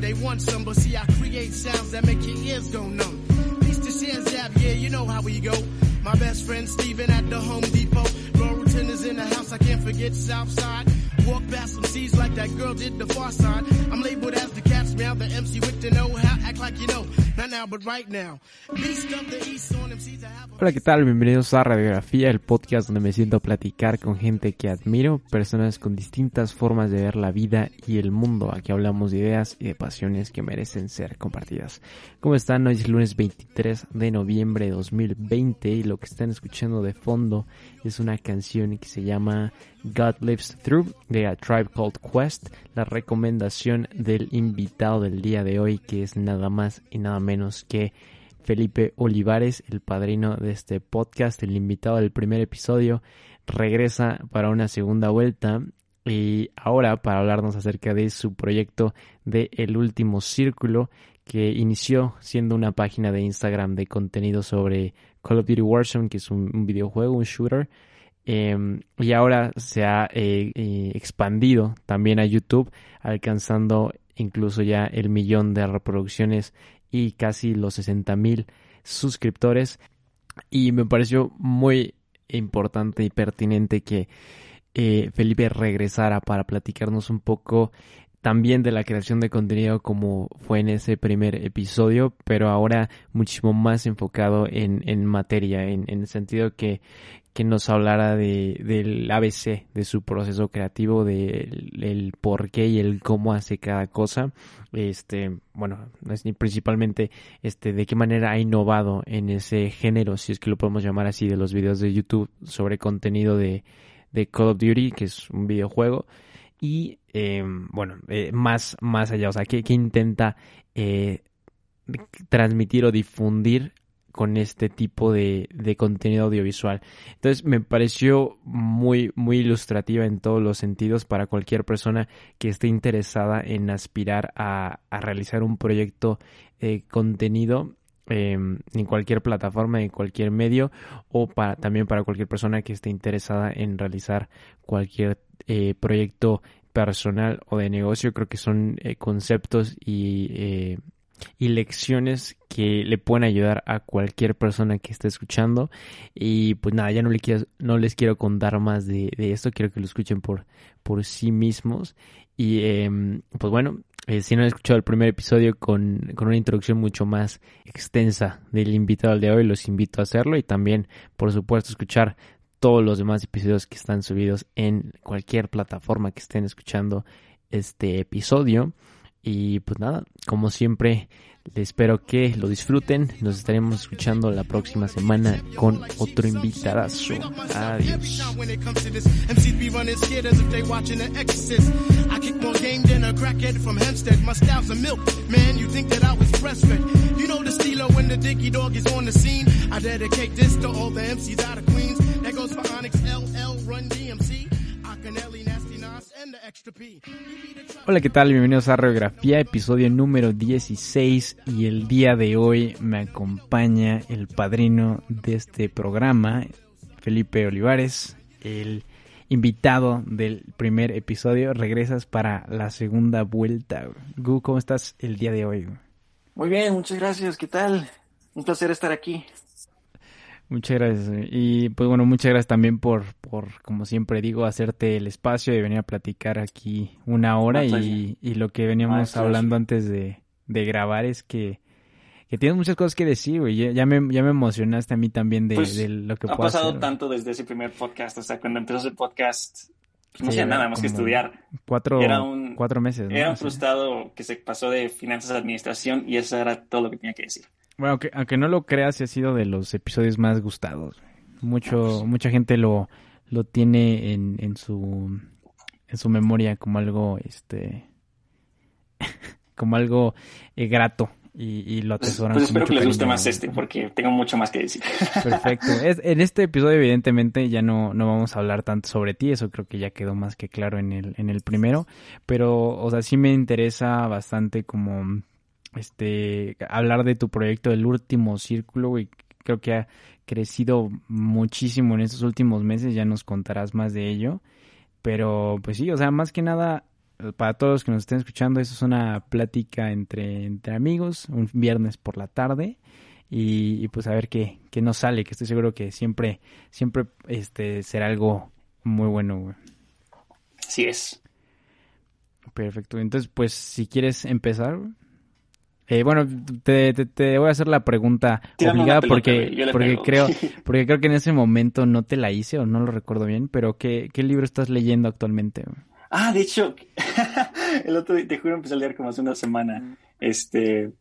they want some, but see, I create sounds that make your ears go numb. Peace to share zap, yeah, you know how we go. My best friend Steven at the Home Depot. Laurelton is in the house, I can't forget Southside. Walk past some seeds like that girl did the far side. I'm labeled as the Hola, ¿qué tal? Bienvenidos a Radiografía, el podcast donde me siento a platicar con gente que admiro, personas con distintas formas de ver la vida y el mundo. Aquí hablamos de ideas y de pasiones que merecen ser compartidas. ¿Cómo están? Hoy es lunes 23 de noviembre de 2020 y lo que están escuchando de fondo es una canción que se llama God Lives Through de A Tribe Called Quest, la recomendación del invitado del día de hoy que es nada más y nada menos que Felipe Olivares, el padrino de este podcast, el invitado del primer episodio, regresa para una segunda vuelta. Y ahora para hablarnos acerca de su proyecto de El Último Círculo que inició siendo una página de Instagram de contenido sobre Call of Duty Warzone, que es un, un videojuego, un shooter, eh, y ahora se ha eh, eh, expandido también a YouTube, alcanzando incluso ya el millón de reproducciones y casi los 60 mil suscriptores. Y me pareció muy importante y pertinente que eh, Felipe regresara para platicarnos un poco también de la creación de contenido como fue en ese primer episodio, pero ahora muchísimo más enfocado en, en materia, en, en, el sentido que, que nos hablara de, del ABC, de su proceso creativo, del el por qué y el cómo hace cada cosa. Este, bueno, principalmente este, de qué manera ha innovado en ese género, si es que lo podemos llamar así, de los videos de YouTube sobre contenido de, de Call of Duty, que es un videojuego y eh, bueno, eh, más, más allá, o sea, que, que intenta eh, transmitir o difundir con este tipo de, de, contenido audiovisual. Entonces me pareció muy, muy ilustrativa en todos los sentidos para cualquier persona que esté interesada en aspirar a, a realizar un proyecto de contenido eh, en cualquier plataforma, en cualquier medio o para, también para cualquier persona que esté interesada en realizar cualquier eh, proyecto personal o de negocio. Creo que son eh, conceptos y, eh, y lecciones que le pueden ayudar a cualquier persona que esté escuchando. Y pues nada, ya no, le quiero, no les quiero contar más de, de esto, quiero que lo escuchen por, por sí mismos. Y eh, pues bueno, eh, si no han escuchado el primer episodio con, con, una introducción mucho más extensa del invitado al de hoy, los invito a hacerlo y también, por supuesto, escuchar todos los demás episodios que están subidos en cualquier plataforma que estén escuchando este episodio. Y pues nada, como siempre, espero que lo disfruten. Nos estaremos escuchando la próxima semana con otro invitadazo. Adiós. Hola, ¿qué tal? Bienvenidos a Radiografía, episodio número 16 y el día de hoy me acompaña el padrino de este programa, Felipe Olivares, el invitado del primer episodio. Regresas para la segunda vuelta. Gu, ¿cómo estás el día de hoy? Muy bien, muchas gracias. ¿Qué tal? Un placer estar aquí. Muchas gracias. Y pues bueno, muchas gracias también por, por, como siempre digo, hacerte el espacio y venir a platicar aquí una hora. Y, y, lo que veníamos hablando antes de, de, grabar es que, que tienes muchas cosas que decir, güey. Ya, ya, me, ya me emocionaste a mí también de, pues, de lo que Ha puedo pasado hacer. tanto desde ese primer podcast, sea, cuando empezó el podcast, pues no sí, hacía nada más que estudiar. Cuatro, era un, cuatro meses. ¿no? Era un frustrado que se pasó de finanzas a administración y eso era todo lo que tenía que decir. Bueno, aunque, aunque no lo creas, ha sido de los episodios más gustados. Mucho, mucha gente lo, lo tiene en, en su en su memoria como algo este como algo eh, grato y, y, lo atesoran. Pues, pues espero que les guste más este porque tengo mucho más que decir. Perfecto. Es, en este episodio evidentemente ya no, no vamos a hablar tanto sobre ti, eso creo que ya quedó más que claro en el, en el primero, pero o sea, sí me interesa bastante como este hablar de tu proyecto El Último Círculo y creo que ha crecido muchísimo en estos últimos meses, ya nos contarás más de ello, pero pues sí, o sea, más que nada para todos los que nos estén escuchando, eso es una plática entre, entre amigos, un viernes por la tarde. Y, pues a ver qué, qué nos sale, que estoy seguro que siempre, siempre este, será algo muy bueno, güey. Así es. Perfecto. Entonces, pues, si quieres empezar. Eh, bueno, te, te, voy a hacer la pregunta obligada porque, porque creo, porque creo que en ese momento no te la hice o no lo recuerdo bien, pero ¿qué, qué libro estás leyendo actualmente? Ah, de hecho, el otro día, te juro, empecé a leer como hace una semana este,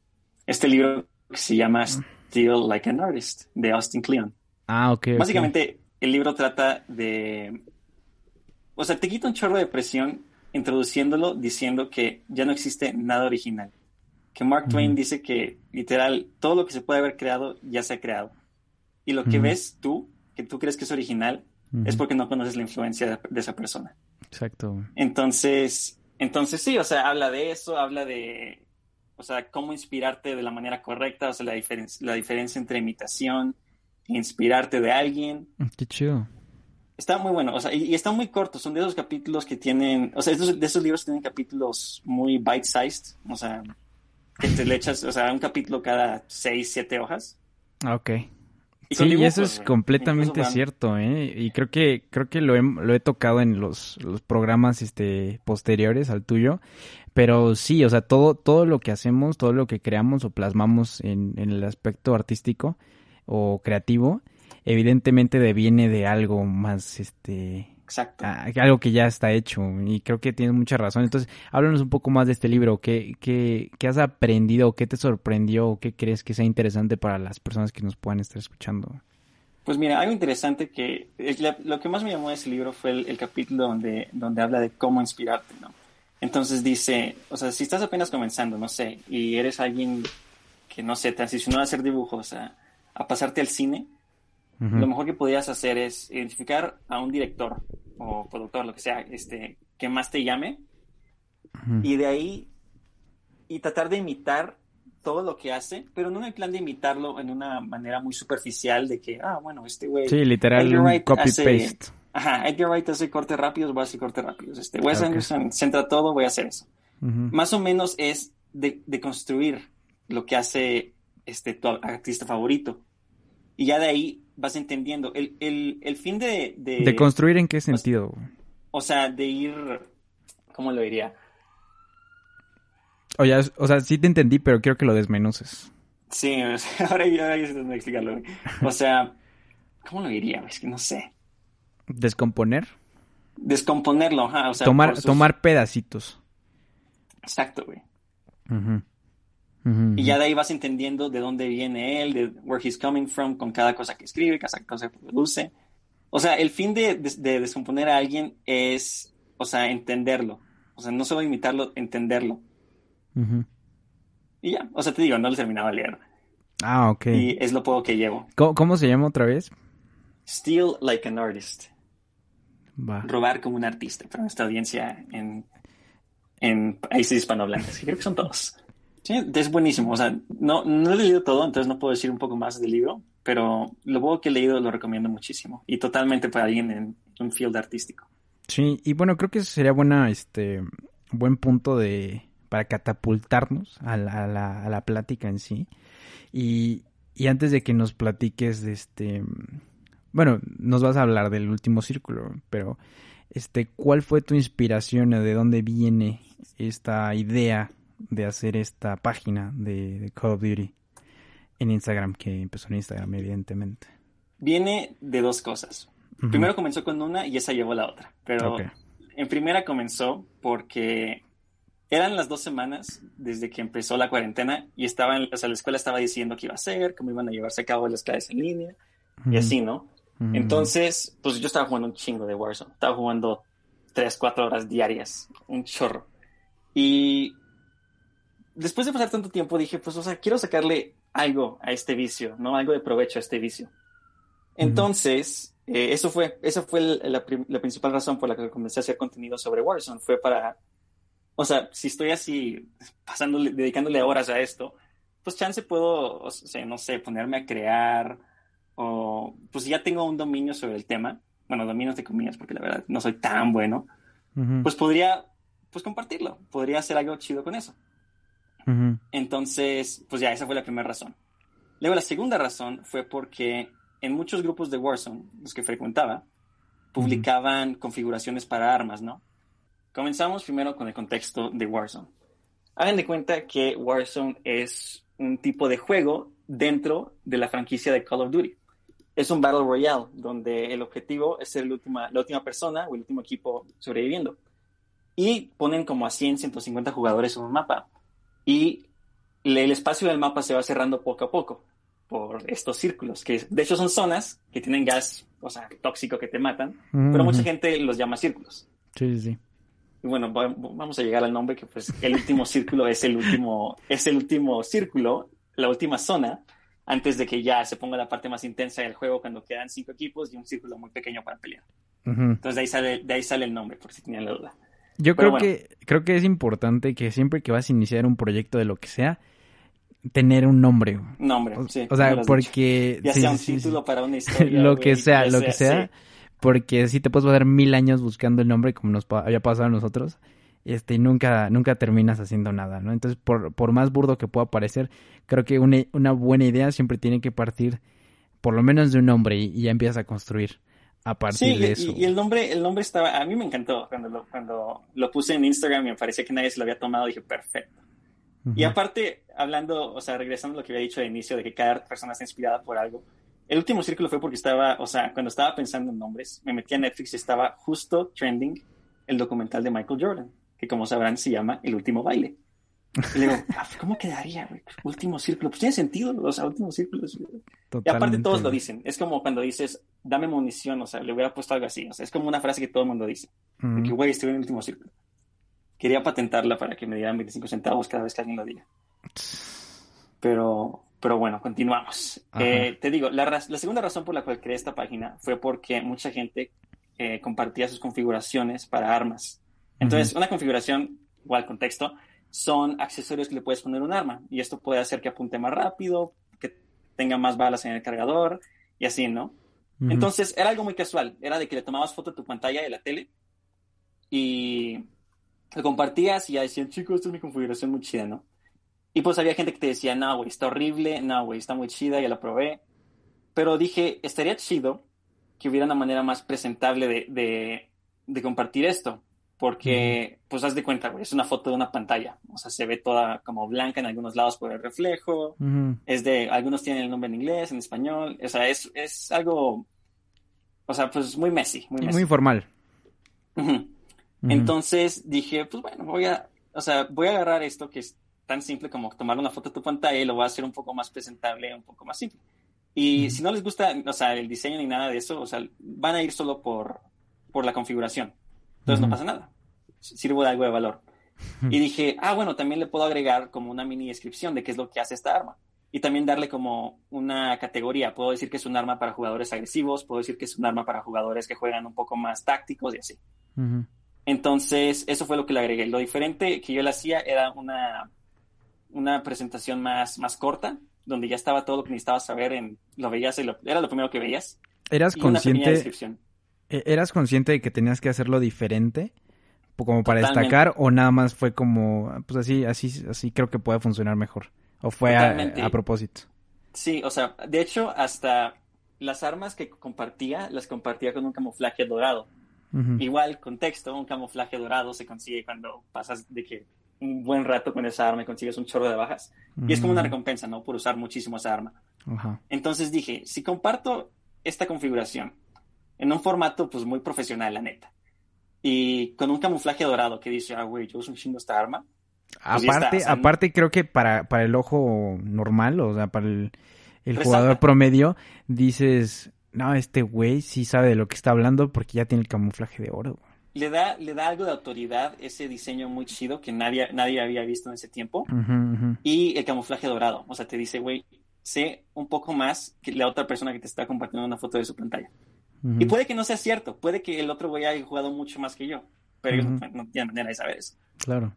este libro que se llama Still Like an Artist, de Austin Kleon. Ah, ok. Básicamente, el libro trata de... O sea, te quita un chorro de presión introduciéndolo diciendo que ya no existe nada original. Que Mark Twain dice que literal todo lo que se puede haber creado ya se ha creado. Y lo que ves tú, que tú crees que es original, es porque no conoces la influencia de, esa persona. Exacto. Entonces, entonces sí, o sea, habla de eso, habla de, o sea, cómo inspirarte de la manera correcta, o sea, la, diferencia la diferencia entre imitación e inspirarte de alguien. Qué chido. Está muy bueno, o sea, y, están muy cortos, son de esos capítulos que tienen, o sea, de esos libros tienen capítulos muy bite-sized, o sea, que te le echas, o sea, un capítulo cada seis, siete hojas. Ah, ok. sí, y eso es completamente cierto, ¿eh? Y creo que creo que lo he, lo he tocado en los, los programas este posteriores al tuyo, pero sí, o sea, todo todo lo que hacemos, todo lo que creamos o plasmamos en, en el aspecto artístico o creativo, evidentemente deviene de algo más, este... Exacto. algo que ya está hecho y creo que tienes mucha razón. Entonces, háblanos un poco más de este libro. ¿Qué, qué, qué has aprendido? ¿Qué te sorprendió? ¿O qué crees que sea interesante para las personas que nos puedan estar escuchando? Pues mira, algo interesante que lo que más me llamó de ese libro fue el, capítulo donde, donde habla de cómo inspirarte, ¿no? Entonces dice, o sea, si estás apenas comenzando, no sé, y eres alguien que, no sé, transicionó a hacer dibujos, a, a pasarte al cine, lo mejor que podrías hacer es identificar a un director o productor, lo que sea, este, que más te llame, y de ahí, y tratar de imitar todo lo que hace, pero no en el plan de imitarlo en una manera muy superficial de que, ah, bueno, este güey... Sí, literal, copy-paste. Ajá, Edgar Wright hace cortes rápidos, voy a hacer cortes rápidos. Este, Wes Anderson centra todo, voy a hacer eso. Más o menos es de, de, construir lo que hace este, tu artista favorito. Y ya de ahí vas entendiendo. El, el, el fin de, de, construir en qué sentido? O, sea, de ir... ¿Cómo lo diría? O, o sea, sí te entendí, pero quiero que lo desmenuces. Sí, ahora, ya ya sé explicarlo. O sea, ¿cómo lo diría? Es que no sé. ¿Descomponer? Descomponerlo, ajá. O sea, tomar, tomar pedacitos. Exacto, güey. Y ya de ahí vas entendiendo de dónde viene él, de where he's coming from, con cada cosa que escribe, cada cosa que produce. O sea, el fin de, descomponer a alguien es, o sea, entenderlo. O sea, no solo imitarlo, entenderlo. Y ya, o sea, te digo, no lo terminaba de leer. Ah, ok. Y es lo poco que llevo. ¿Cómo, se llama otra vez? Steal like an artist. Va. Robar como un artista para nuestra audiencia en, en países hispanohablantes. Creo que son todos. Sí, es buenísimo. O sea, no, no he leído todo, entonces no puedo decir un poco más del libro, pero lo poco que he leído lo recomiendo muchísimo. Y totalmente para alguien en un field artístico. Sí, y bueno, creo que sería buena, este, buen punto de para catapultarnos a la, a la, plática en sí. Y, y antes de que nos platiques este, bueno, nos vas a hablar del último círculo, pero este, ¿cuál fue tu inspiración o de dónde viene esta idea de hacer esta página de, Call of Duty en Instagram, que empezó en Instagram, evidentemente? Viene de dos cosas. Primero comenzó con una y esa llevó a la otra. Pero en primera comenzó porque eran las dos semanas desde que empezó la cuarentena y estaba en, o sea, la escuela estaba diciendo qué iba a hacer, cómo iban a llevarse a cabo las clases en línea y así, ¿no? Entonces, pues yo estaba jugando un chingo de Warzone. Estaba jugando tres, cuatro horas diarias, un chorro. Y después de pasar tanto tiempo dije, pues, o sea, quiero sacarle algo a este vicio, ¿no? Algo de provecho a este vicio. Entonces, eh, eso fue, esa fue la, principal razón por la que comencé a hacer contenido sobre Warzone. Fue para, o sea, si estoy así, pasándole, dedicándole horas a esto, pues chance puedo, o sea, no sé, ponerme a crear, o pues ya tengo un dominio sobre el tema, bueno, dominios de comillas, porque la verdad no soy tan bueno, pues podría pues compartirlo. Podría hacer algo chido con eso. Entonces, pues ya, esa fue la primera razón. Luego, la segunda razón fue porque en muchos grupos de Warzone, los que frecuentaba, publicaban configuraciones para armas, ¿no? Comenzamos primero con el contexto de Warzone. Hagan de cuenta que Warzone es un tipo de juego dentro de la franquicia de Call of Duty. Es un Battle Royale donde el objetivo es ser la última, la última persona o el último equipo sobreviviendo. Y ponen como a 100, 150 jugadores en un mapa. Y el espacio del mapa se va cerrando poco a poco por estos círculos, que de hecho son zonas que tienen gas, o sea, tóxico que te matan, pero mucha gente los llama círculos. Sí, sí. Y bueno, vamos a llegar al nombre que pues el último círculo es el último, es el último círculo, la última zona, antes de que ya se ponga la parte más intensa del juego cuando quedan cinco equipos y un círculo muy pequeño para pelear. Entonces de ahí sale, de ahí sale el nombre, por si tenían la duda. Yo creo que creo que es importante que siempre que vas a iniciar un proyecto de lo que sea, tener un nombre. Nombre, sí. O sea, porque... Ya sea un título para una historia. lo que sea, lo que sea. Porque si te puedes pasar mil años buscando el nombre como nos había pasado a nosotros. Este, y nunca, nunca terminas haciendo nada, ¿no? Entonces, por, por más burdo que pueda parecer, creo que una, una buena idea siempre tiene que partir por lo menos de un nombre y, ya empiezas a construir a partir de eso. Y, y, el nombre, el nombre estaba, a mí me encantó cuando lo, cuando lo puse en Instagram y me parecía que nadie se lo había tomado, dije, perfecto. Y aparte, hablando, o sea, regresando a lo que había dicho al inicio de que cada persona está inspirada por algo, el último círculo fue porque estaba, o sea, cuando estaba pensando en nombres, me metí a Netflix y estaba justo trending el documental de Michael Jordan, que como sabrán se llama El último baile. Y le digo, ah, ¿cómo quedaría, güey? Último círculo. Pues tiene sentido, o sea, últimos círculos. Y aparte todos lo dicen. Es como cuando dices, dame munición, o sea, le hubiera puesto algo así. O sea, es como una frase que todo el mundo dice. De que, güey, estoy en el último círculo. Quería patentarla para que me dieran 25 centavos cada vez que alguien lo diga. Pero, pero bueno, continuamos. Eh, te digo, la, la, segunda razón por la cual creé esta página fue porque mucha gente eh, compartía sus configuraciones para armas. Entonces, una configuración, igual contexto, son accesorios que le puedes poner un arma. Y esto puede hacer que apunte más rápido, que tenga más balas en el cargador y así, ¿no? Entonces, era algo muy casual. Era de que le tomabas foto de tu pantalla de la tele y lo compartías y ya decían, chicos, esta es mi configuración muy chida, ¿no? Y pues había gente que te decía, no, güey, está horrible, no, güey, está muy chida, ya la probé. Pero dije, estaría chido que hubiera una manera más presentable de, de, compartir esto. Porque, pues haz de cuenta, güey, es una foto de una pantalla. O sea, se ve toda como blanca en algunos lados por el reflejo. Es de, algunos tienen el nombre en inglés, en español. O sea, es, es algo, o sea, pues muy messy. Muy, muy formal. Entonces dije, pues bueno, voy a, o sea, voy a agarrar esto que es tan simple como tomar una foto de tu pantalla y lo voy a hacer un poco más presentable, un poco más simple. Y si no les gusta, o sea, el diseño ni nada de eso, o sea, van a ir solo por, por la configuración. Entonces no pasa nada. Sirvo de algo de valor. Y dije, ah, bueno, también le puedo agregar como una mini descripción de qué es lo que hace esta arma. Y también darle como una categoría. Puedo decir que es un arma para jugadores agresivos, puedo decir que es un arma para jugadores que juegan un poco más tácticos y así. Entonces, eso fue lo que le agregué. Lo diferente que yo le hacía era una, una presentación más, más corta, donde ya estaba todo lo que necesitabas saber, en, lo veías, era lo primero que veías. ¿Eras consciente? E, ¿Eras consciente de que tenías que hacerlo diferente? Como para destacar, o nada más fue como, pues así, así, así creo que puede funcionar mejor. ¿O fue a, propósito? Sí, o sea, de hecho, hasta las armas que compartía, las compartía con un camuflaje dorado. Igual, contexto, un camuflaje dorado se consigue cuando pasas de que un buen rato con esa arma y consigues un chorro de bajas. Y es como una recompensa, ¿no? Por usar muchísimo esa arma. Entonces dije, si comparto esta configuración en un formato pues muy profesional, la neta, y con un camuflaje dorado que dice, ah, güey, yo uso un chingo esta arma. Pues aparte, aparte creo que para, para el ojo normal, o sea, para el, el jugador promedio, dices, no, este güey sí sabe de lo que está hablando porque ya tiene el camuflaje de oro. Le da, le da algo de autoridad ese diseño muy chido que nadie, nadie había visto en ese tiempo. Y el camuflaje dorado. O sea, te dice, güey, sé un poco más que la otra persona que te está compartiendo una foto de su pantalla. Y puede que no sea cierto, puede que el otro güey haya jugado mucho más que yo, pero ellos no, tienen manera de saber eso. Claro.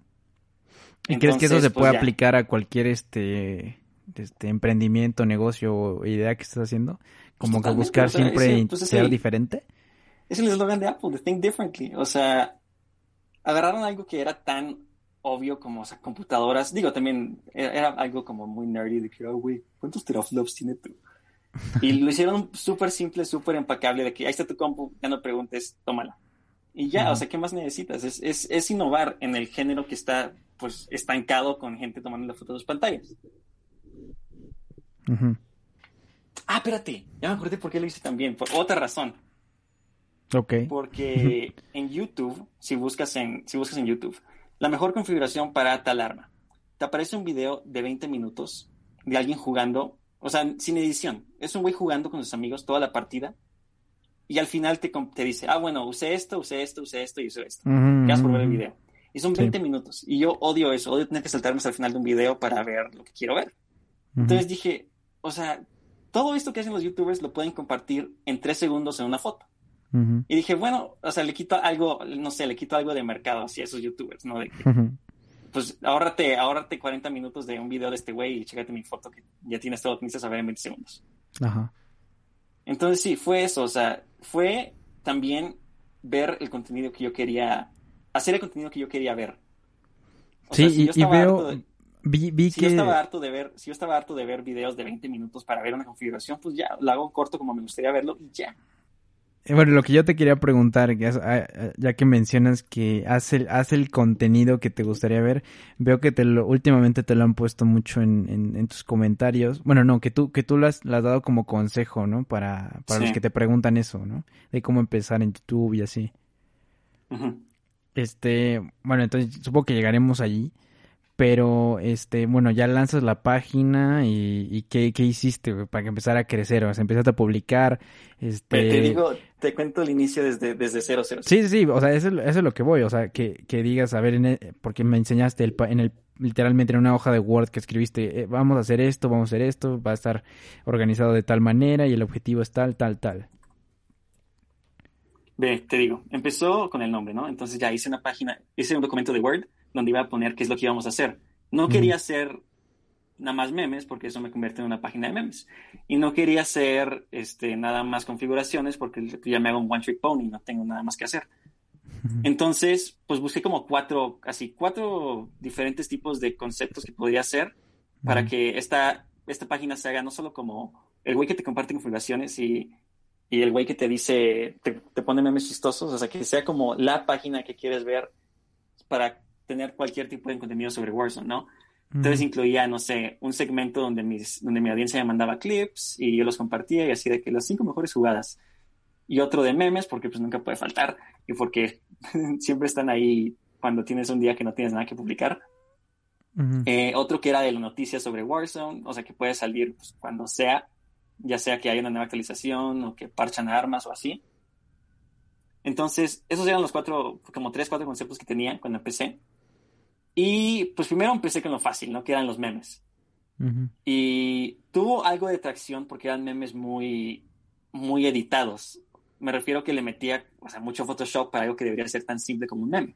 ¿Y crees que eso se puede pues aplicar a cualquier este, este emprendimiento, negocio o idea que estés haciendo? Como que buscar siempre pues, ser diferente. Es el eslogan de Apple, de Think Differently. O sea, agarraron algo que era tan obvio como, o sea, computadoras. Digo, también era, algo como muy nerdy de que, oh, güey, ¿cuántos teraflops tiene tú? Y lo hicieron súper simple, súper empacable, de que ahí está tu compu, ya no preguntes, tómala. Y ya, o sea, ¿qué más necesitas? Es, es, es, innovar en el género que está, pues, estancado con gente tomando la foto de sus pantallas. Ah, espérate, ya me acordé por qué lo hice también, por otra razón. Ok. Porque en YouTube, si buscas en, si buscas en YouTube, la mejor configuración para tal arma, te aparece un video de 20 minutos de alguien jugando o sea, sin edición. Es un güey jugando con sus amigos toda la partida. Y al final te, te dice, ah, bueno, usé esto, usé esto, usé esto y usé esto. Gracias por ver el video. Y son 20 minutos. Y yo odio eso. Odio tener que saltarme hasta el final de un video para ver lo que quiero ver. Entonces dije, o sea, todo esto que hacen los youtubers lo pueden compartir en tres segundos en una foto. Y dije, bueno, o sea, le quito algo, no sé, le quito algo de mercado hacia esos youtubers, ¿no? De que, pues ahórrate, ahórrate 40 minutos de un video de este güey y chécate mi foto que ya tienes todo lo que necesitas saber en 20 segundos. Ajá. Entonces sí, fue eso, o sea, fue también ver el contenido que yo quería, hacer el contenido que yo quería ver. sí, y, veo, vi, vi si Yo estaba harto de ver, si yo estaba harto de ver videos de 20 minutos para ver una configuración, pues ya, lo hago corto como me gustaría verlo y ya. Eh, bueno, lo que yo te quería preguntar, ah, ya que mencionas que hace el, hace el contenido que te gustaría ver, veo que te lo, últimamente te lo han puesto mucho en, en, tus comentarios. Bueno, no, que tú, que tú lo has, dado como consejo, ¿no? Para, para los que te preguntan eso, ¿no? De cómo empezar en YouTube y así. Este, bueno, entonces supongo que llegaremos allí. Pero, este, bueno, ya lanzas la página y, y ¿qué, ¿qué, hiciste para que empezara a crecer? O sea, empezaste a publicar, este... Te digo, te cuento el inicio desde, desde cero, cero. Sí, sí, sí, o sea, eso, es lo que voy, o sea, que, que digas, a ver, en porque me enseñaste el, en el, literalmente en una hoja de Word que escribiste, eh, vamos a hacer esto, vamos a hacer esto, va a estar organizado de tal manera y el objetivo es tal, tal, tal. Ve, te digo, empezó con el nombre, ¿no? Entonces ya hice una página, hice un documento de Word donde iba a poner qué es lo que íbamos a hacer. No quería hacer nada más memes, porque eso me convierte en una página de memes. Y no quería hacer este, nada más configuraciones, porque ya me hago un one trick pony, no tengo nada más que hacer. Entonces, pues busqué como cuatro, casi cuatro diferentes tipos de conceptos que podría hacer para que esta, esta página se haga no solo como el güey que te comparte configuraciones y, y el güey que te dice, te, te, pone memes chistosos, o sea, que sea como la página que quieres ver para tener cualquier tipo de contenido sobre Warzone, ¿no? Entonces incluía, no sé, un segmento donde, mis, donde mi audiencia me mandaba clips y yo los compartía y así de que las cinco mejores jugadas. Y otro de memes, porque pues nunca puede faltar y porque siempre están ahí cuando tienes un día que no tienes nada que publicar. Eh, otro que era de la noticia sobre Warzone, o sea que puede salir pues, cuando sea, ya sea que haya una nueva actualización o que parchan armas o así. Entonces, esos eran los cuatro, como tres, cuatro conceptos que tenía cuando empecé. Y pues primero empecé con lo fácil, ¿no? Que eran los memes. Y tuvo algo de tracción porque eran memes muy, muy editados. Me refiero que le metía, o sea, mucho Photoshop para algo que debería ser tan simple como un meme.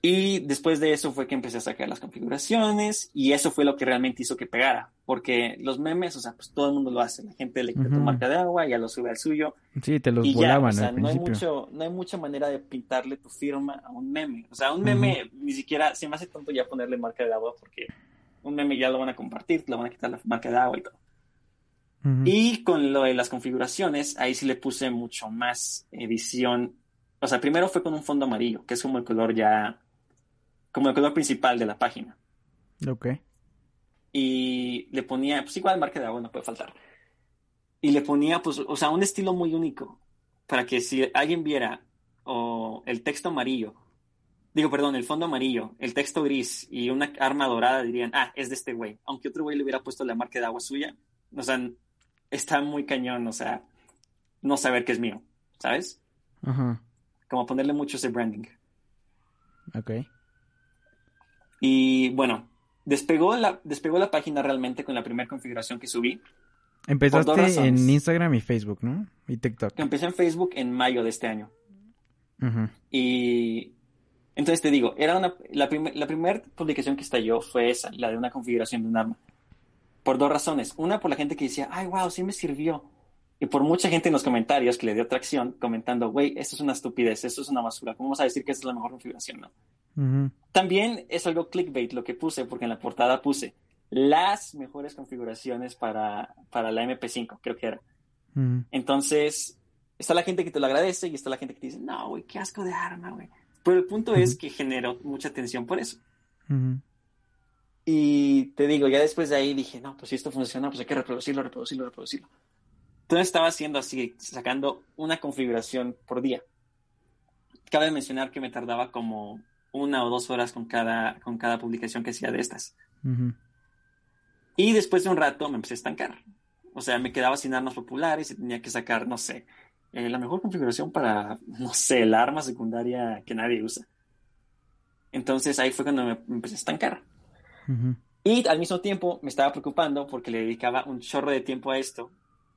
Y después de eso fue que empecé a sacar las configuraciones y eso fue lo que realmente hizo que pegara, porque los memes, o sea, pues todo el mundo lo hace, la gente le quita tu marca de agua, ya lo sube al suyo. Sí, te los volaban. o sea, no hay, mucho, no hay mucha manera de pintarle tu firma a un meme. O sea, un meme ni siquiera se me hace tonto ya ponerle marca de agua porque un meme ya lo van a compartir, lo van a quitar la marca de agua y todo. Y con lo de las configuraciones, ahí sí le puse mucho más edición. O sea, primero fue con un fondo amarillo, que es como el color ya como el color principal de la página. Ok. Y le ponía, pues igual marca de agua no puede faltar. Y le ponía, pues, o sea, un estilo muy único para que si alguien viera o el texto amarillo, digo, perdón, el fondo amarillo, el texto gris y una arma dorada dirían, ah, es de este güey. Aunque otro güey le hubiera puesto la marca de agua suya, o sea, está muy cañón, o sea, no saber que es mío, ¿sabes? Ajá. Como ponerle mucho ese branding. Ok. Y bueno, despegó la, despegó la página realmente con la primera configuración que subí. Empezaste en Instagram y Facebook, ¿no? Y TikTok. Empecé en Facebook en mayo de este año. Y entonces te digo, era una, la, la primera publicación que estalló fue esa, la de una configuración de un arma. Por dos razones. Una, por la gente que decía, ay, wow, sí me sirvió. Y por mucha gente en los comentarios que le dio tracción, comentando, güey, esto es una estupidez, esto es una basura, ¿cómo vas a decir que esta es la mejor configuración? No. También es algo clickbait lo que puse, porque en la portada puse las mejores configuraciones para, para la MP5, creo que era. Entonces, está la gente que te lo agradece y está la gente que te dice, no, güey, qué asco de arma, güey. Pero el punto es que generó mucha atención por eso. Y te digo, ya después de ahí dije, no, pues si esto funciona, pues hay que reproducirlo, reproducirlo, reproducirlo. Entonces estaba haciendo así, sacando una configuración por día. Cabe mencionar que me tardaba como una o dos horas con cada, con cada publicación que hacía de estas. Y después de un rato me empecé a estancar. O sea, me quedaba sin armas populares y tenía que sacar, no sé, eh, la mejor configuración para, no sé, la arma secundaria que nadie usa. Entonces ahí fue cuando me, empecé a estancar. Y al mismo tiempo me estaba preocupando porque le dedicaba un chorro de tiempo a esto,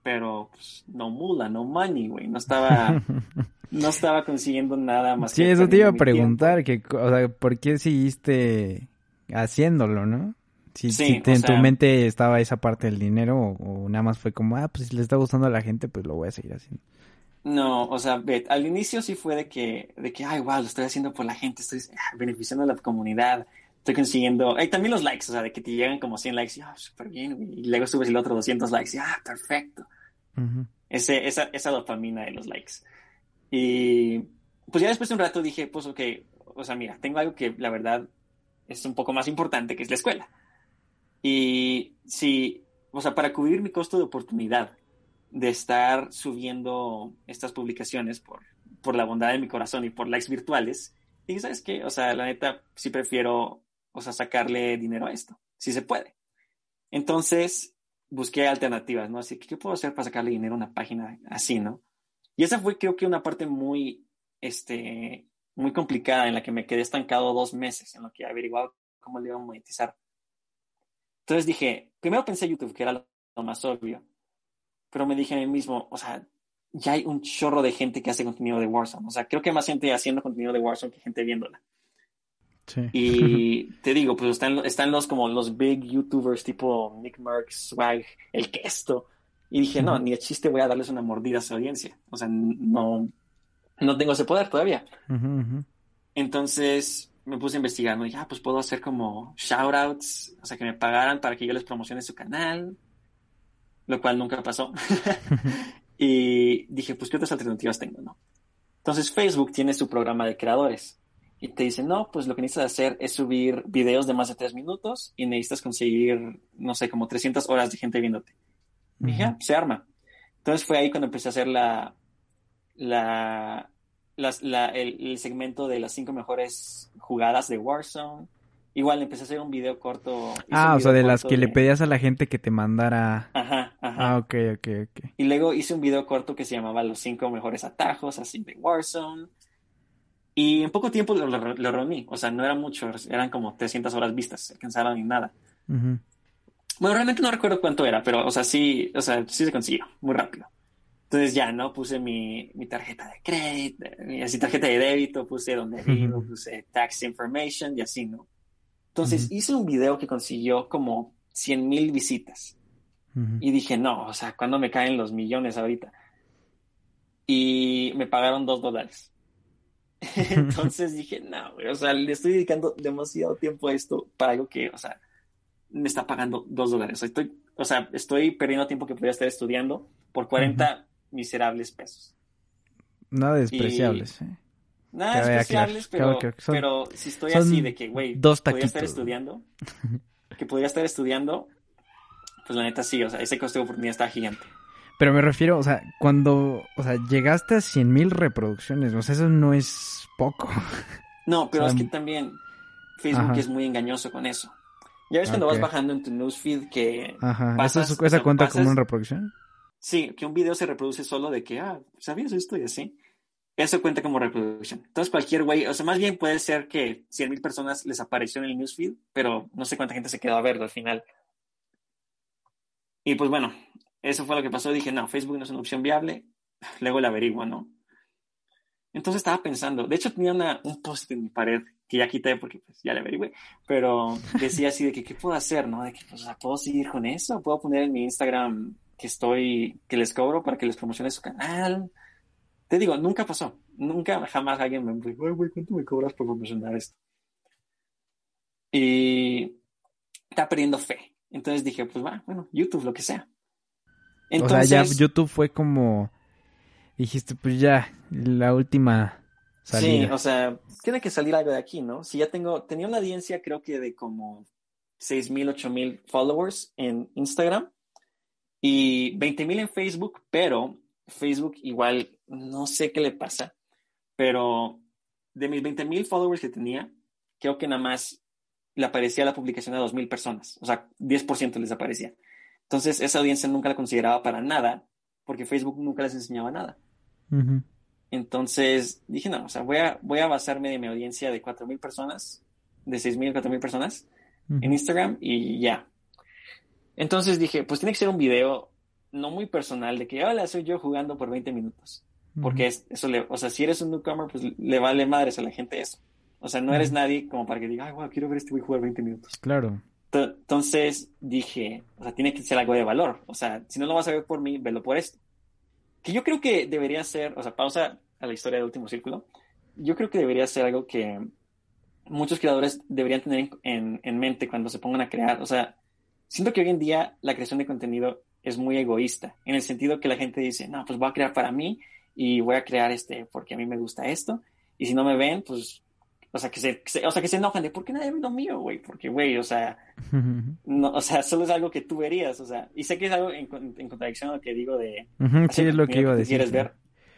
pero pues, no mula, no money, güey. No estaba, no estaba consiguiendo nada más. Sí, eso te iba a preguntar, que, o sea, ¿por qué seguiste haciéndolo, no? Si, sí, en tu mente estaba esa parte del dinero o, nada más fue como, ah, pues si le está gustando a la gente, pues lo voy a seguir haciendo. No, o sea, al inicio sí fue de que, de que, ay, wow, lo estoy haciendo por la gente, estoy ah, beneficiando a la comunidad, estoy consiguiendo, hay también los likes, o sea, de que te llegan como 100 likes, y, ah, súper bien, y luego subes el otro 200 likes, y, ah, perfecto. Ese, esa, esa dopamina de los likes. Y pues ya después de un rato dije, pues ok, o sea, mira, tengo algo que la verdad es un poco más importante, que es la escuela. Y si, o sea, para cubrir mi costo de oportunidad de estar subiendo estas publicaciones por, por la bondad de mi corazón y por likes virtuales, y ¿sabes qué? O sea, la neta, sí prefiero, o sea, sacarle dinero a esto, si se puede. Entonces, busqué alternativas, ¿no? Así que, ¿qué puedo hacer para sacarle dinero a una página así, ¿no? Y esa fue, creo que, una parte muy, este, muy complicada en la que me quedé estancado dos meses, en lo que averiguaba cómo le iba a monetizar. Entonces dije, primero pensé YouTube, que era lo más obvio, pero me dije a mí mismo, o sea, ya hay un chorro de gente que hace contenido de Warzone. O sea, creo que hay más gente haciendo contenido de Warzone que gente viéndola. Sí. Y te digo, pues están, están los como los big YouTubers tipo Nick Merckx, Swag, El Questo. Y dije, no, ni de chiste voy a darles una mordida a su audiencia. O sea, no, no tengo ese poder todavía. Entonces me puse a investigar, ¿no? dije, ah, pues puedo hacer como shoutouts, o sea, que me pagaran para que yo les promocione su canal, lo cual nunca pasó. y dije, pues, ¿qué otras alternativas tengo, no? Entonces, Facebook tiene su programa de creadores y te dice, no, pues lo que necesitas hacer es subir videos de más de tres minutos y necesitas conseguir, no sé, como 300 horas de gente viéndote. dije, ah, se arma. Entonces fue ahí cuando empecé a hacer la, la, el, segmento de las cinco mejores jugadas de Warzone. Igual empecé a hacer un video corto. Ah, o sea, de las que le pedías a la gente que te mandara. Ajá, ajá. Ah, ok, ok, ok. Y luego hice un video corto que se llamaba Los cinco mejores atajos, así de Warzone. Y en poco tiempo lo, lo, reuní. O sea, no era mucho, eran como 300 horas vistas, alcanzaron ni nada. Bueno, realmente no recuerdo cuánto era, pero, o sea, sí, o sea, sí se consiguió, muy rápido. Entonces ya, ¿no? Puse mi, mi tarjeta de crédito, mi así tarjeta de débito, puse donde vivo, puse tax information y así, ¿no? Entonces hice un video que consiguió como 100 mil visitas. Y dije, no, o sea, ¿cuándo me caen los millones ahorita? Y me pagaron dos dólares. Entonces dije, no, o sea, le estoy dedicando demasiado tiempo a esto para algo que, o sea, me está pagando dos dólares. Estoy, o sea, estoy perdiendo tiempo que podría estar estudiando por 40 miserables pesos. Nada despreciables, ¿eh? Nada despreciables, pero, pero si estoy así de que, güey, podría estar estudiando, que podría estar estudiando, pues la neta sí, o sea, ese coste de oportunidad está gigante. Pero me refiero, o sea, cuando, o sea, llegaste a 100 mil reproducciones, o sea, eso no es poco. No, pero es que también Facebook es muy engañoso con eso. Ya ves cuando vas bajando en tu newsfeed que... Ajá, ¿esa cuenta como una reproducción? Sí, que un video se reproduce solo de que, ah, ¿sabías esto? Y así. Eso cuenta como reproducción. Entonces, cualquier güey, o sea, más bien puede ser que 100.000 personas les apareció en el newsfeed, pero no sé cuánta gente se quedó a verlo al final. Y pues bueno, eso fue lo que pasó. Dije, no, Facebook no es una opción viable. Luego la averiguo, ¿no? Entonces estaba pensando, de hecho tenía un post en mi pared que ya quité porque pues ya le averigüé, pero decía así de que qué puedo hacer, ¿no? De que pues, ¿puedo seguir con eso? ¿Puedo poner en mi Instagram que estoy, que les cobro para que les promocione su canal. Te digo, nunca pasó. Nunca, jamás alguien me dijo, güey, ¿cuánto me cobras por promocionar esto? Y está perdiendo fe. Entonces dije, pues va, bueno, YouTube, lo que sea. Entonces, o sea, ya YouTube fue como, dijiste, pues ya, la última salida. Sí, o sea, tiene que salir algo de aquí, ¿no? Si ya tengo, tenía una audiencia creo que de como 6 mil, 8 mil followers en Instagram y 20 mil en Facebook, pero Facebook igual, no sé qué le pasa, pero de mis 20 mil followers que tenía, creo que nada más le aparecía la publicación a 2 mil personas, o sea, 10% les aparecía. Entonces, esa audiencia nunca la consideraba para nada, porque Facebook nunca les enseñaba nada. Entonces, dije, no, o sea, voy a, voy a basarme de mi audiencia de 4 mil personas, de 6 mil, 4 mil personas en Instagram y ya. Entonces dije, pues tiene que ser un video no muy personal de que, hola, soy yo jugando por 20 minutos. Porque eso le, o sea, si eres un newcomer, pues le vale madres a la gente eso. O sea, no eres nadie como para que diga, ay, wow, quiero ver este güey jugar 20 minutos. Claro. Entonces dije, o sea, tiene que ser algo de valor. O sea, si no lo vas a ver por mí, velo por esto. Que yo creo que debería ser, o sea, pausa a la historia del último círculo. Yo creo que debería ser algo que muchos creadores deberían tener en, en, mente cuando se pongan a crear. O sea, siento que hoy en día la creación de contenido es muy egoísta, en el sentido que la gente dice, no, pues voy a crear para mí y voy a crear este porque a mí me gusta esto. Y si no me ven, pues o sea, que se, o sea, que se enojan de, ¿por qué nadie ve lo mío, güey? Porque, güey, o sea, no, o sea, solo es algo que tú verías, o sea, y sé que es algo en, contradicción a lo que digo de... sí, es lo que iba a decir. Quieres ver,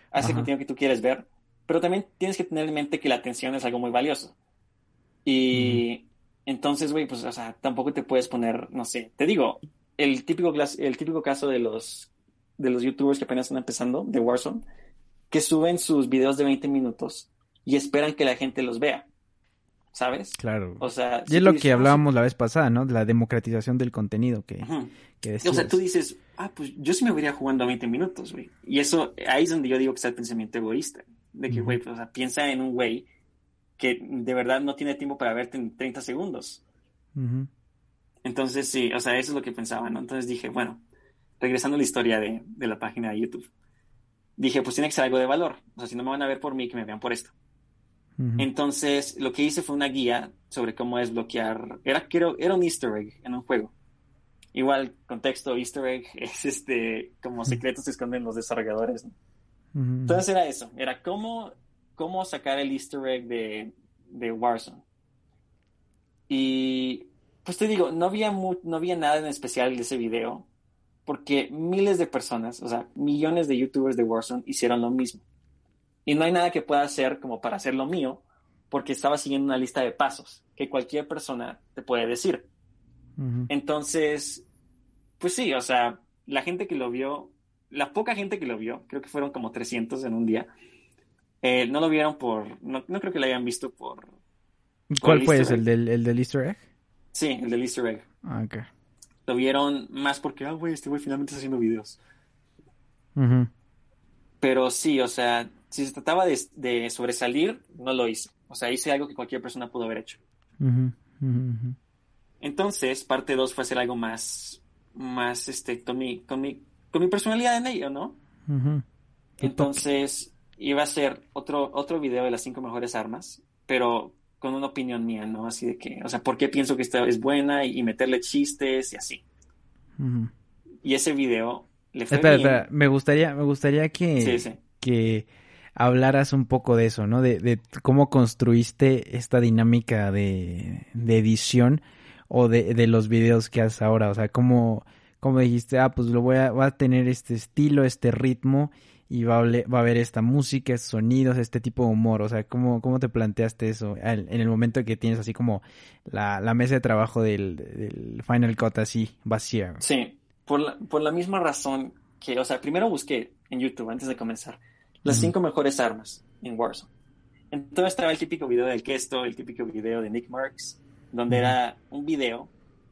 hace contenido que tú quieres ver, pero también tienes que tener en mente que la atención es algo muy valioso. Y entonces, güey, pues, o sea, tampoco te puedes poner, no sé, te digo, el típico, el típico caso de los, de los youtubers que apenas están empezando, de Warzone, que suben sus videos de 20 minutos y esperan que la gente los vea. ¿Sabes? Claro. O sea, y es lo que hablábamos la vez pasada, ¿no? La democratización del contenido que, O sea, tú dices, ah, pues yo sí me vería jugando a 20 minutos, güey. Y eso, ahí es donde yo digo que está el pensamiento egoísta. De que, güey, pues, o sea, piensa en un güey que de verdad no tiene tiempo para verte en 30 segundos. Entonces, sí, o sea, eso es lo que pensaba, ¿no? Entonces dije, bueno, regresando a la historia de, de la página de YouTube, dije, pues tiene que ser algo de valor. O sea, si no me van a ver por mí, que me vean por esto. Entonces, lo que hice fue una guía sobre cómo desbloquear. Era, era un Easter egg en un juego. Igual, contexto, Easter egg es este, como secretos que esconden los desarrolladores. Entonces era eso, era cómo, cómo sacar el Easter egg de, de Warzone. Y pues te digo, no había, no había nada en especial de ese video, porque miles de personas, o sea, millones de youtubers de Warzone hicieron lo mismo. Y no hay nada que pueda hacer como para hacer lo mío, porque estaba siguiendo una lista de pasos que cualquier persona te puede decir. Entonces, pues sí, o sea, la gente que lo vio, la poca gente que lo vio, creo que fueron como 300 en un día, eh, no lo vieron por, no, creo que lo hayan visto por... ¿Cuál fue ese? ¿El del, ¿El del Easter egg? Sí, el del Easter egg. Ah, ok. Lo vieron más porque, ah, güey, este güey finalmente está haciendo videos. Pero sí, o sea, si se trataba de, sobresalir, no lo hice. O sea, hice algo que cualquier persona pudo haber hecho. Entonces, parte 2 fue hacer algo más, más, este, con mi, con mi, con mi personalidad en ello, ¿no? Entonces, iba a ser otro, otro video de las cinco mejores armas, pero con una opinión mía, ¿no? Así de que, o sea, ¿por qué pienso que esta es buena? Y, meterle chistes y así. Y ese video le fue espera, Espera. Me gustaría, me gustaría que, que hablaras un poco de eso, ¿no? De, cómo construiste esta dinámica de, edición o de, los videos que haces ahora. O sea, cómo, cómo dijiste, ah, pues lo voy a, va a tener este estilo, este ritmo y va a, va a haber esta música, estos sonidos, este tipo de humor. O sea, ¿cómo, cómo te planteaste eso en el momento que tienes así como la, mesa de trabajo del, Final Cut así vacía? Sí, por la, por la misma razón que, o sea, primero busqué en YouTube antes de comenzar las cinco mejores armas en Warzone. Entonces estaba el típico video del Kesto, el típico video de Nick Marks, donde era un video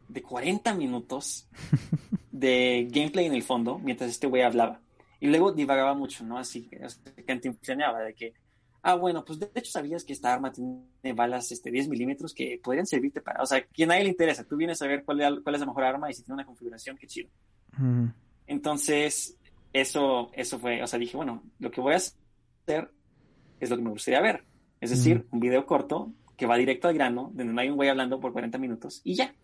de 40 minutos de gameplay en el fondo mientras este güey hablaba. Y luego divagaba mucho, ¿no? Así que, que de que, ah, bueno, pues de hecho sabías que esta arma tiene balas este, 10 milímetros que podrían servirte para, o sea, que a nadie le interesa. Tú vienes a ver cuál es la mejor arma y si tiene una configuración, qué chido. Entonces, eso, eso fue, o sea, dije, bueno, lo que voy a hacer es lo que me gustaría ver. Es decir, un video corto que va directo al grano, donde no hay un güey hablando por 40 minutos y ya.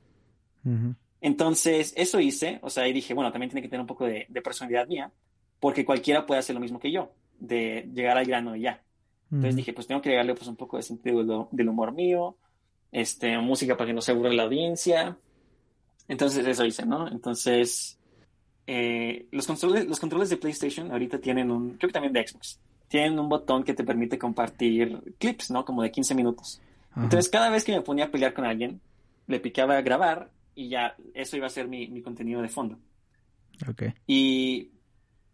Entonces, eso hice, o sea, y dije, bueno, también tiene que tener un poco de, de, personalidad mía, porque cualquiera puede hacer lo mismo que yo, de llegar al grano y ya. Entonces dije, pues tengo que agregarle pues un poco de sentido del humor mío, este, música para que no se aburra la audiencia. Entonces eso hice, ¿no? Entonces, eh, los, controles, los controles de PlayStation ahorita tienen un, creo que también de Xbox, tienen un botón que te permite compartir clips, ¿no? Como de 15 minutos. Entonces, cada vez que me ponía a pelear con alguien, le picaba a grabar y ya eso iba a ser mi, mi contenido de fondo. Ok. Y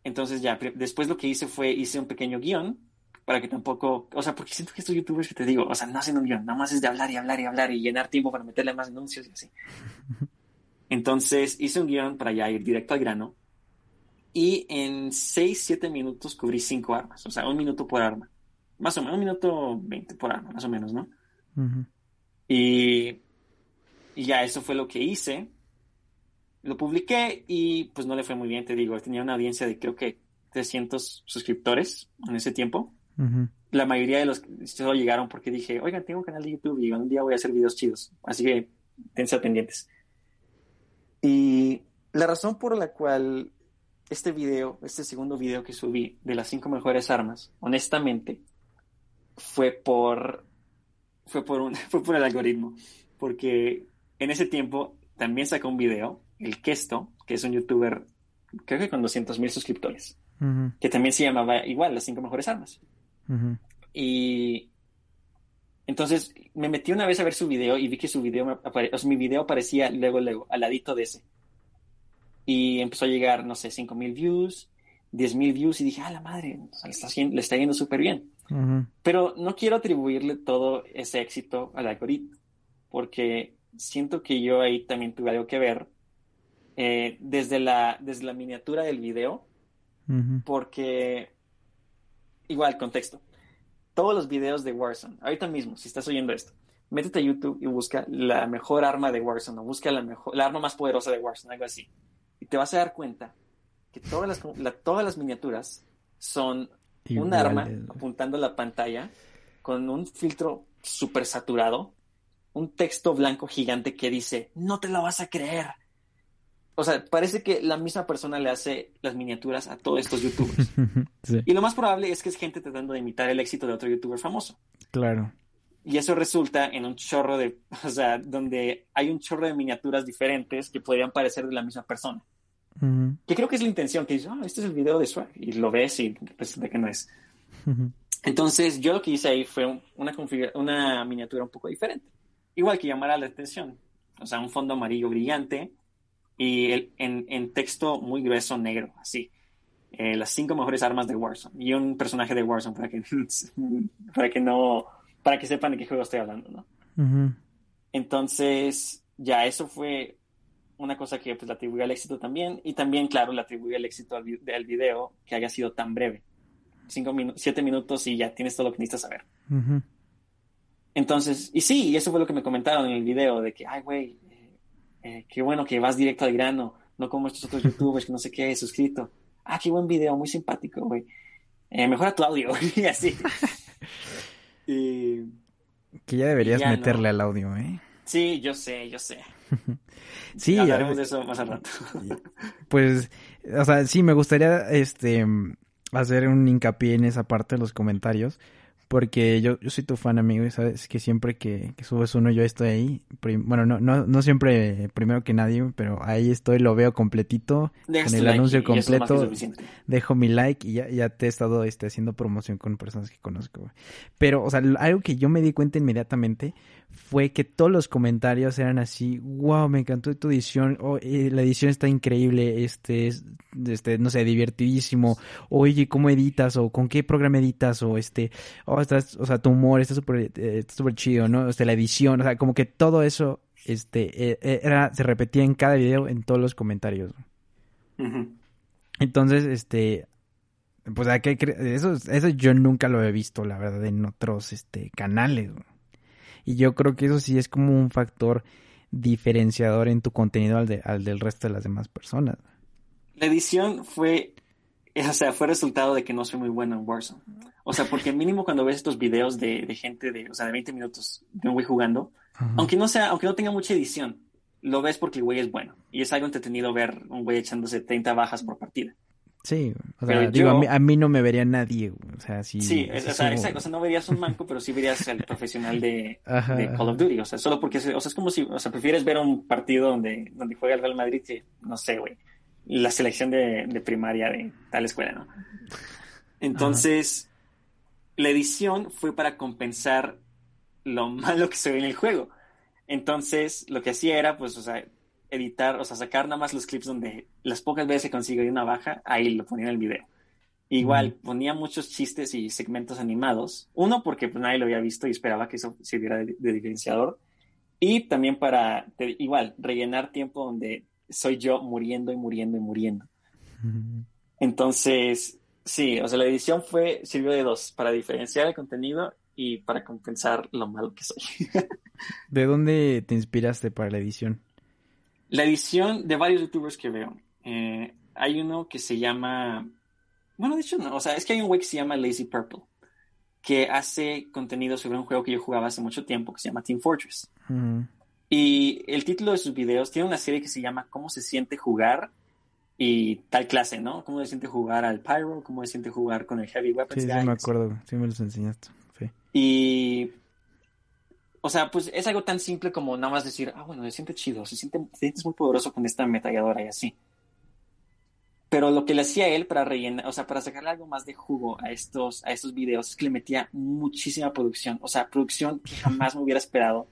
entonces ya, después lo que hice fue, hice un pequeño guion para que tampoco, o sea, porque siento que estos youtubers que te digo, o sea, no hacen un guion, nada más es de hablar y hablar y hablar y llenar tiempo para meterle más anuncios y así. Entonces hice un guion para ya ir directo al grano y en 6, 7 minutos cubrí 5 armas, o sea, un minuto por arma. Más o menos, un minuto 20 por arma, más o menos, ¿no? y, y ya eso fue lo que hice. Lo publiqué y pues no le fue muy bien, te digo, tenía una audiencia de creo que 300 suscriptores en ese tiempo. La mayoría de los solo llegaron porque dije, oigan, tengo un canal de YouTube y un día voy a hacer videos chidos. Así que tense pendientes. Y la razón por la cual este video, este segundo video que subí de las cinco mejores armas, honestamente, fue por, fue por, un, fue por el algoritmo. Porque en ese tiempo también sacó un video, el Kesto, que es un youtuber, creo que con 200 mil suscriptores que también se llamaba igual, las cinco mejores armas. Y entonces me metí una vez a ver su video y vi que su video, o sea, mi video aparecía luego, luego, al ladito de ese. Y empezó a llegar, no sé, cinco mil views, diez mil views y dije, ah, la madre, le, está, le está yendo súper bien. Pero no quiero atribuirle todo ese éxito al algoritmo, porque siento que yo ahí también tuve algo que ver. Eh, desde, la, desde la miniatura del video, porque, igual, contexto. Todos los videos de Warzone, ahorita mismo, si estás oyendo esto, métete a YouTube y busca la mejor arma de Warzone o busca la, mejor, la arma más poderosa de Warzone, algo así. Y te vas a dar cuenta que todas las, todas las miniaturas son un arma apuntando a la pantalla con un filtro súper saturado, un texto blanco gigante que dice, no te lo vas a creer, o sea, parece que la misma persona le hace las miniaturas a todos estos youtubers. Y lo más probable es que es gente tratando de imitar el éxito de otro youtuber famoso. Claro. Y eso resulta en un chorro de, o sea, donde hay un chorro de miniaturas diferentes que podrían parecer de la misma persona. Que creo que es la intención, que dices, ah, este es el video de Swag, y lo ves y resulta que no es. Entonces, yo lo que hice ahí fue una, una miniatura un poco diferente. Igual que llamara la atención. O sea, un fondo amarillo brillante, y el, en, texto muy grueso negro, así. Eh, las cinco mejores armas de Warzone y un personaje de Warzone para que, para que no, para que sepan de qué juego estoy hablando, ¿no? Entonces, ya eso fue una cosa que pues, le atribuí al éxito también y también, claro, le atribuí al éxito al, del video que haya sido tan breve. Cinco minutos, siete minutos y ya tienes todo lo que necesitas saber. Entonces, y sí, y eso fue lo que me comentaron en el video, de que, ay, güey, eh, qué bueno que vas directo al grano, no como estos otros youtubers que no sé qué, suscrito. Ah, qué buen video, muy simpático, güey. Eh, mejora tu audio, y así. y, que ya deberías meterle al audio, ¿eh? Sí, yo sé, yo sé. sí, hablaremos de eso más al rato. pues, o sea, sí, me gustaría este hacer un hincapié en esa parte de los comentarios, porque yo, yo soy tu fan, amigo, y sabes que siempre que, subes uno yo estoy ahí. bueno, no, no, no siempre primero que nadie, pero ahí estoy, lo veo completito, con el anuncio completo. Dejo mi like y ya, ya te he estado este, haciendo promoción con personas que conozco. Pero, o sea, algo que yo me di cuenta inmediatamente fue que todos los comentarios eran así, wow, me encantó tu edición, oh, eh, la edición está increíble, este, este, no sé, divertidísimo, oye, ¿cómo editas? o con qué programa editas? o este, oh, estás, o sea, tu humor está súper eh, chido, ¿no? O sea, la edición, o sea, como que todo eso, este, eh, era, se repetía en cada video, en todos los comentarios. Entonces, este, pues, eso, eso yo nunca lo he visto, la verdad, en otros, este, canales, y yo creo que eso sí es como un factor diferenciador en tu contenido al, al del resto de las demás personas. La edición fue, o sea, fue resultado de que no soy muy bueno en Warzone. O sea, porque mínimo cuando ves estos videos de, de gente de, o sea, de 20 minutos de un güey jugando, aunque no sea, aunque no tenga mucha edición, lo ves porque el güey es bueno. Y es algo entretenido ver un güey echándose 30 bajas por partida. Sí, o sea, digo, a, mí, no me vería nadie, o sea, sí. Sí, o sea, exacto, o sea, no verías un manco, pero sí verías al profesional de, de, Call of Duty, o sea, solo porque, o sea, es como si, o sea, prefieres ver un partido donde, donde juega el Real Madrid que, no sé, güey, la selección de, de primaria de tal escuela, ¿no? Entonces, la edición fue para compensar lo malo que se ve en el juego. Entonces, lo que hacía era, pues, o sea, editar, o sea, sacar nada más los clips donde las pocas veces consigo una baja, ahí lo ponía en el video. Igual, ponía muchos chistes y segmentos animados. Uno, porque pues, nadie lo había visto y esperaba que eso sirviera de, diferenciador. Y también para, igual, rellenar tiempo donde soy yo muriendo y muriendo y muriendo. Entonces, sí, o sea, la edición fue, sirvió de dos, para diferenciar el contenido y para compensar lo malo que soy. ¿De dónde te inspiraste para la edición? La edición de varios youtubers que veo. Eh, hay uno que se llama. Bueno, de hecho, no. O sea, es que hay un güey que se llama Lazy Purple. Que hace contenido sobre un juego que yo jugaba hace mucho tiempo que se llama Team Fortress. Y el título de sus videos tiene una serie que se llama ¿Cómo se siente jugar? Y tal clase, ¿no? ¿Cómo se siente jugar al Pyro? ¿Cómo se siente jugar con el Heavy Weapons? Sí, sí me acuerdo. Sí me los enseñaste. Sí. Y o sea, pues es algo tan simple como nada más decir, ah, bueno, se siente chido, se siente, sientes muy poderoso con esta metalladora y así. Pero lo que le hacía él para rellenar, o sea, para sacarle algo más de jugo a estos, a estos videos es que le metía muchísima producción. O sea, producción que jamás me hubiera esperado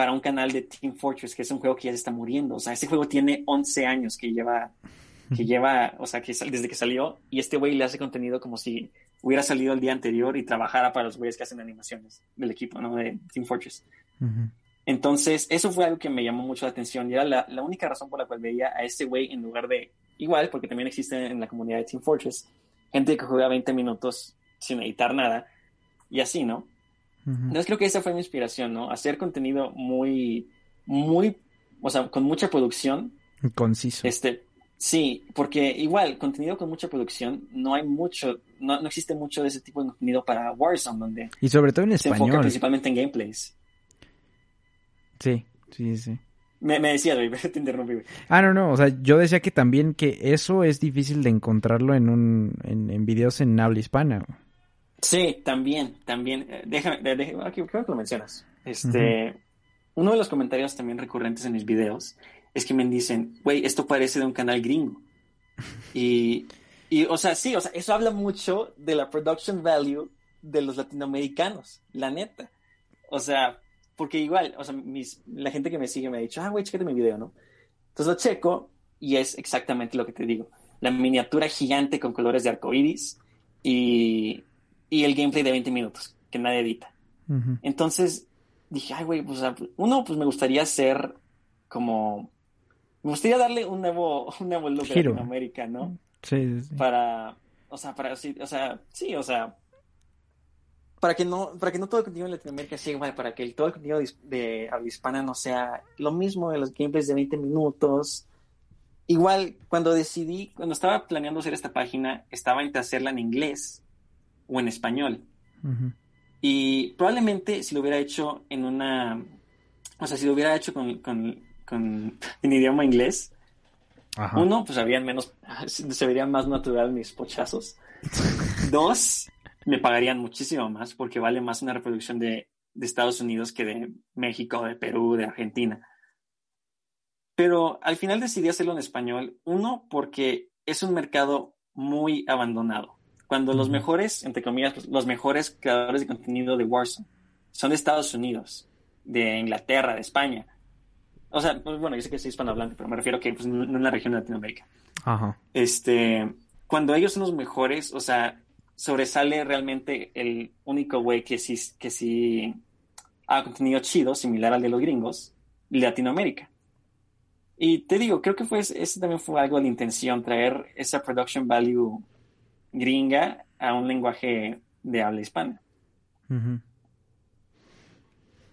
para un canal de Team Fortress, que es un juego que ya se está muriendo. O sea, ese juego tiene 11 años que lleva, que lleva, o sea, que desde que salió, y este güey le hace contenido como si hubiera salido el día anterior y trabajara para los güeyes que hacen animaciones del equipo, ¿no? De Team Fortress. Entonces, eso fue algo que me llamó mucho la atención y era la, la única razón por la cual veía a ese güey en lugar de, igual, porque también existe en la comunidad de Team Fortress, gente que juega 20 minutos sin editar nada y así, ¿no? Entonces creo que esa fue mi inspiración, ¿no? Hacer contenido muy, muy, o sea, con mucha producción. Conciso. Este, Sí, porque igual, contenido con mucha producción, no hay mucho, no, no existe mucho de ese tipo de contenido para Warzone, donde... Y sobre todo en se español. enfoca principalmente en gameplays. Sí, sí, sí. Me, me decía, te interrumpí. Ah, no, no, o sea, yo decía que también que eso es difícil de encontrarlo en un, en, en videos en habla hispana. Sí, también, también. Eh, déjame, déjame aquí, creo que lo mencionas. Este, uno de los comentarios también recurrentes en mis videos es que me dicen, güey, esto parece de un canal gringo. Y, y, o sea, sí, o sea, eso habla mucho de la production value de los latinoamericanos, la neta. O sea, porque igual, o sea, mis, la gente que me sigue me ha dicho, ah, güey, chécate mi video, ¿no? Entonces lo checo y es exactamente lo que te digo. La miniatura gigante con colores de arcoíris y, y el gameplay de 20 minutos, que nadie edita. Entonces dije, ay, güey, pues, uno, pues me gustaría ser como me gustaría darle un nuevo, un nuevo look a Latinoamérica, ¿no? Sí, sí, Para, o sea, para, sí, o sea, sí, o sea, para que no, para que no todo el contenido de Latinoamérica sea igual, para que todo el contenido de, de habla hispana no sea lo mismo de los gameplays de 20 minutos. Igual, cuando decidí, cuando estaba planeando hacer esta página, estaba entre hacerla en inglés o en español. Y probablemente si lo hubiera hecho en una, o sea, si lo hubiera hecho con, con en idioma inglés. Uno, pues habrían menos, se verían más natural mis pochazos. Dos, me pagarían muchísimo más porque vale más una reproducción de, de Estados Unidos que de México, de Perú, de Argentina. Pero al final decidí hacerlo en español. Uno, porque es un mercado muy abandonado. Cuando los mejores, entre comillas, pues, los mejores creadores de contenido de Warzone son de Estados Unidos, de Inglaterra, de España. O sea, pues, bueno, yo sé que es hispanohablante, pero me refiero a que pues, no en la región de Latinoamérica. Ajá. Este, cuando ellos son los mejores, o sea, sobresale realmente el único güey que sí, que sí ha contenido chido, similar al de los gringos, Latinoamérica. Y te digo, creo que fue, ese también fue algo de la intención, traer esa production value gringa a un lenguaje de habla hispana.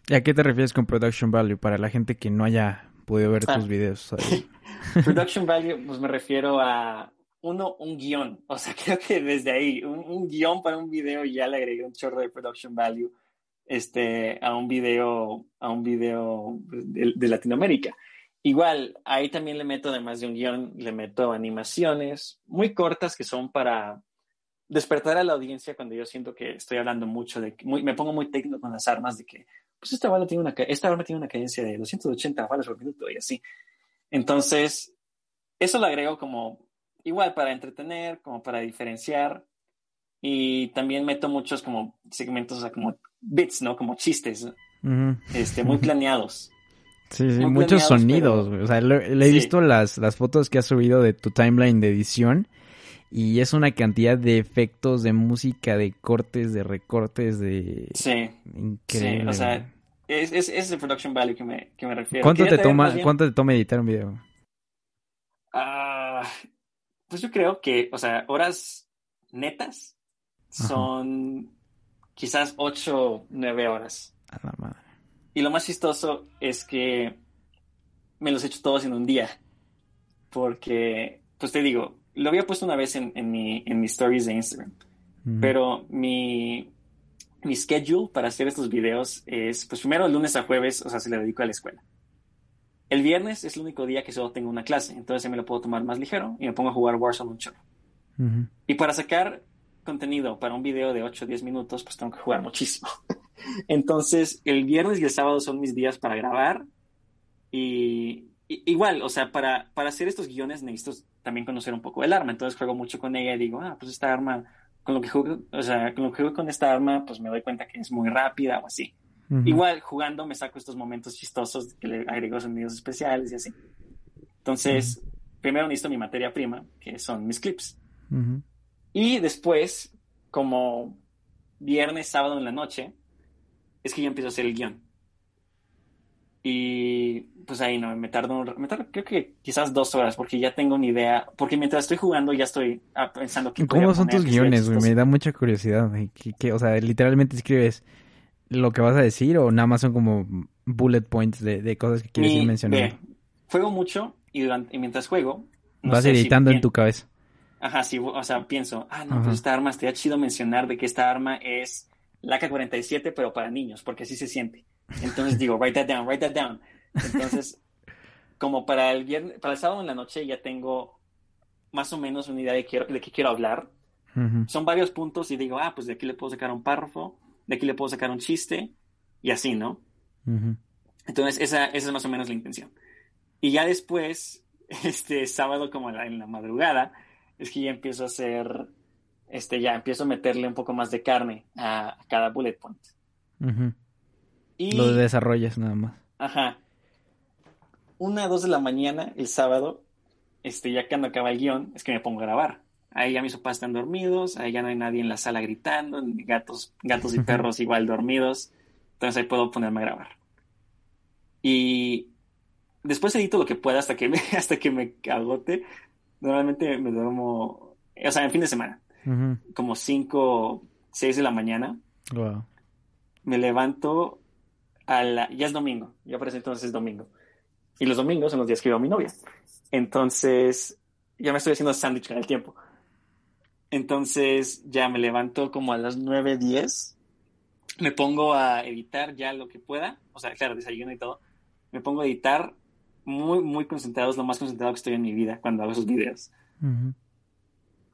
¿Y a qué te refieres con production value para la gente que no haya podido ver tus ah. videos? Production value, pues me refiero a uno, un guion. O sea, creo que desde ahí, un, guion para un video ya le agregué un chorro de production value este, a un video, a un video de, Latinoamérica. Igual, ahí también le meto, además de un guion, le meto animaciones muy cortas que son para despertar a la audiencia cuando yo siento que estoy hablando mucho de, me pongo muy técnico con las armas de que, pues esta bala tiene una, esta arma tiene una cadencia de 280 balas por minuto y así. Entonces, eso lo agrego como igual para entretener, como para diferenciar. Y también meto muchos como segmentos, o sea, como bits, ¿no? Como chistes, este, muy planeados. Sí, sí muchos sonidos, O sea, le, he visto las, las fotos que has subido de tu timeline de edición y es una cantidad de efectos, de música, de cortes, de recortes, de... Sí. Increíble. Sí, o sea, es, es, es el production value que me, que me refiero. ¿Cuánto te, toma, ¿Cuánto te toma editar un video? Ah, pues yo creo que, o sea, horas netas son quizás 8, 9 horas. A la madre. Y lo más chistoso es que me los he hecho todos en un día. Porque, pues te digo, lo había puesto una vez en, en, mi, en mis stories de Instagram. Pero mi, mi schedule para hacer estos videos es, pues primero, lunes a jueves, o sea, se le dedico a la escuela. El viernes es el único día que solo tengo una clase, entonces me lo puedo tomar más ligero y me pongo a jugar Warzone un chorro. Y para sacar contenido para un video de 8 o 10 minutos, pues tengo que jugar muchísimo. entonces, el viernes y el sábado son mis días para grabar y, igual, o sea, para, para hacer estos guiones necesito también conocer un poco el arma, entonces juego mucho con ella y digo, ah, pues esta arma, con lo que juego, o sea, con lo que juego con esta arma, pues me doy cuenta que es muy rápida o así. Igual jugando me saco estos momentos chistosos que le agrego sonidos especiales y así. Entonces, primero necesito mi materia prima, que son mis clips. Y después, como viernes, sábado en la noche, es que yo empiezo a hacer el guion. Y pues ahí no, me tardo, me tardo creo que quizás dos horas, porque ya tengo una idea, porque mientras estoy jugando ya estoy ah, pensando que... ¿Cómo son tus guiones, Me da mucha curiosidad. Que, o sea, literalmente escribes lo que vas a decir o nada más son como bullet points de, cosas que quieres ir mencionando? juego mucho y, durante, mientras juego... vas editando en tu cabeza. Ajá, sí, o sea, pienso, ah, no, pues esta arma estaría chido mencionar de que esta arma es la K-47, pero para niños, porque así se siente. Entonces digo, write that down, write that down. Entonces, como para el viernes, para el sábado en la noche ya tengo más o menos una idea de, quiero, de qué quiero hablar. Son varios puntos y digo, ah, pues de aquí le puedo sacar un párrafo de aquí le puedo sacar un chiste y así, ¿no? Entonces, esa, esa, es más o menos la intención. Y ya después, este sábado como en la madrugada, es que ya empiezo a hacer, este, ya empiezo a meterle un poco más de carne a, cada bullet point. Y, Lo desarrollas nada más. Ajá. Una, dos de la mañana, el sábado, este, ya cuando acaba el guion, es que me pongo a grabar. Ahí ya mis papás están dormidos, ahí ya no hay nadie en la sala gritando, gatos, gatos y perros igual dormidos. Entonces ahí puedo ponerme a grabar. Y después edito lo que pueda hasta que me, hasta que me agote. Normalmente me duermo, o sea, en fin de semana, como 5, 6 de la mañana. Me levanto a la, ya es domingo, ya parece entonces es domingo. Y los domingos son los días que veo a mi novia. Entonces, ya me estoy haciendo sándwich con el tiempo. Entonces ya me levanto como a las 9, 10. Me pongo a editar ya lo que pueda. O sea, claro, desayuno y todo. Me pongo a editar muy, muy concentrado. Es lo más concentrado que estoy en mi vida cuando hago esos videos.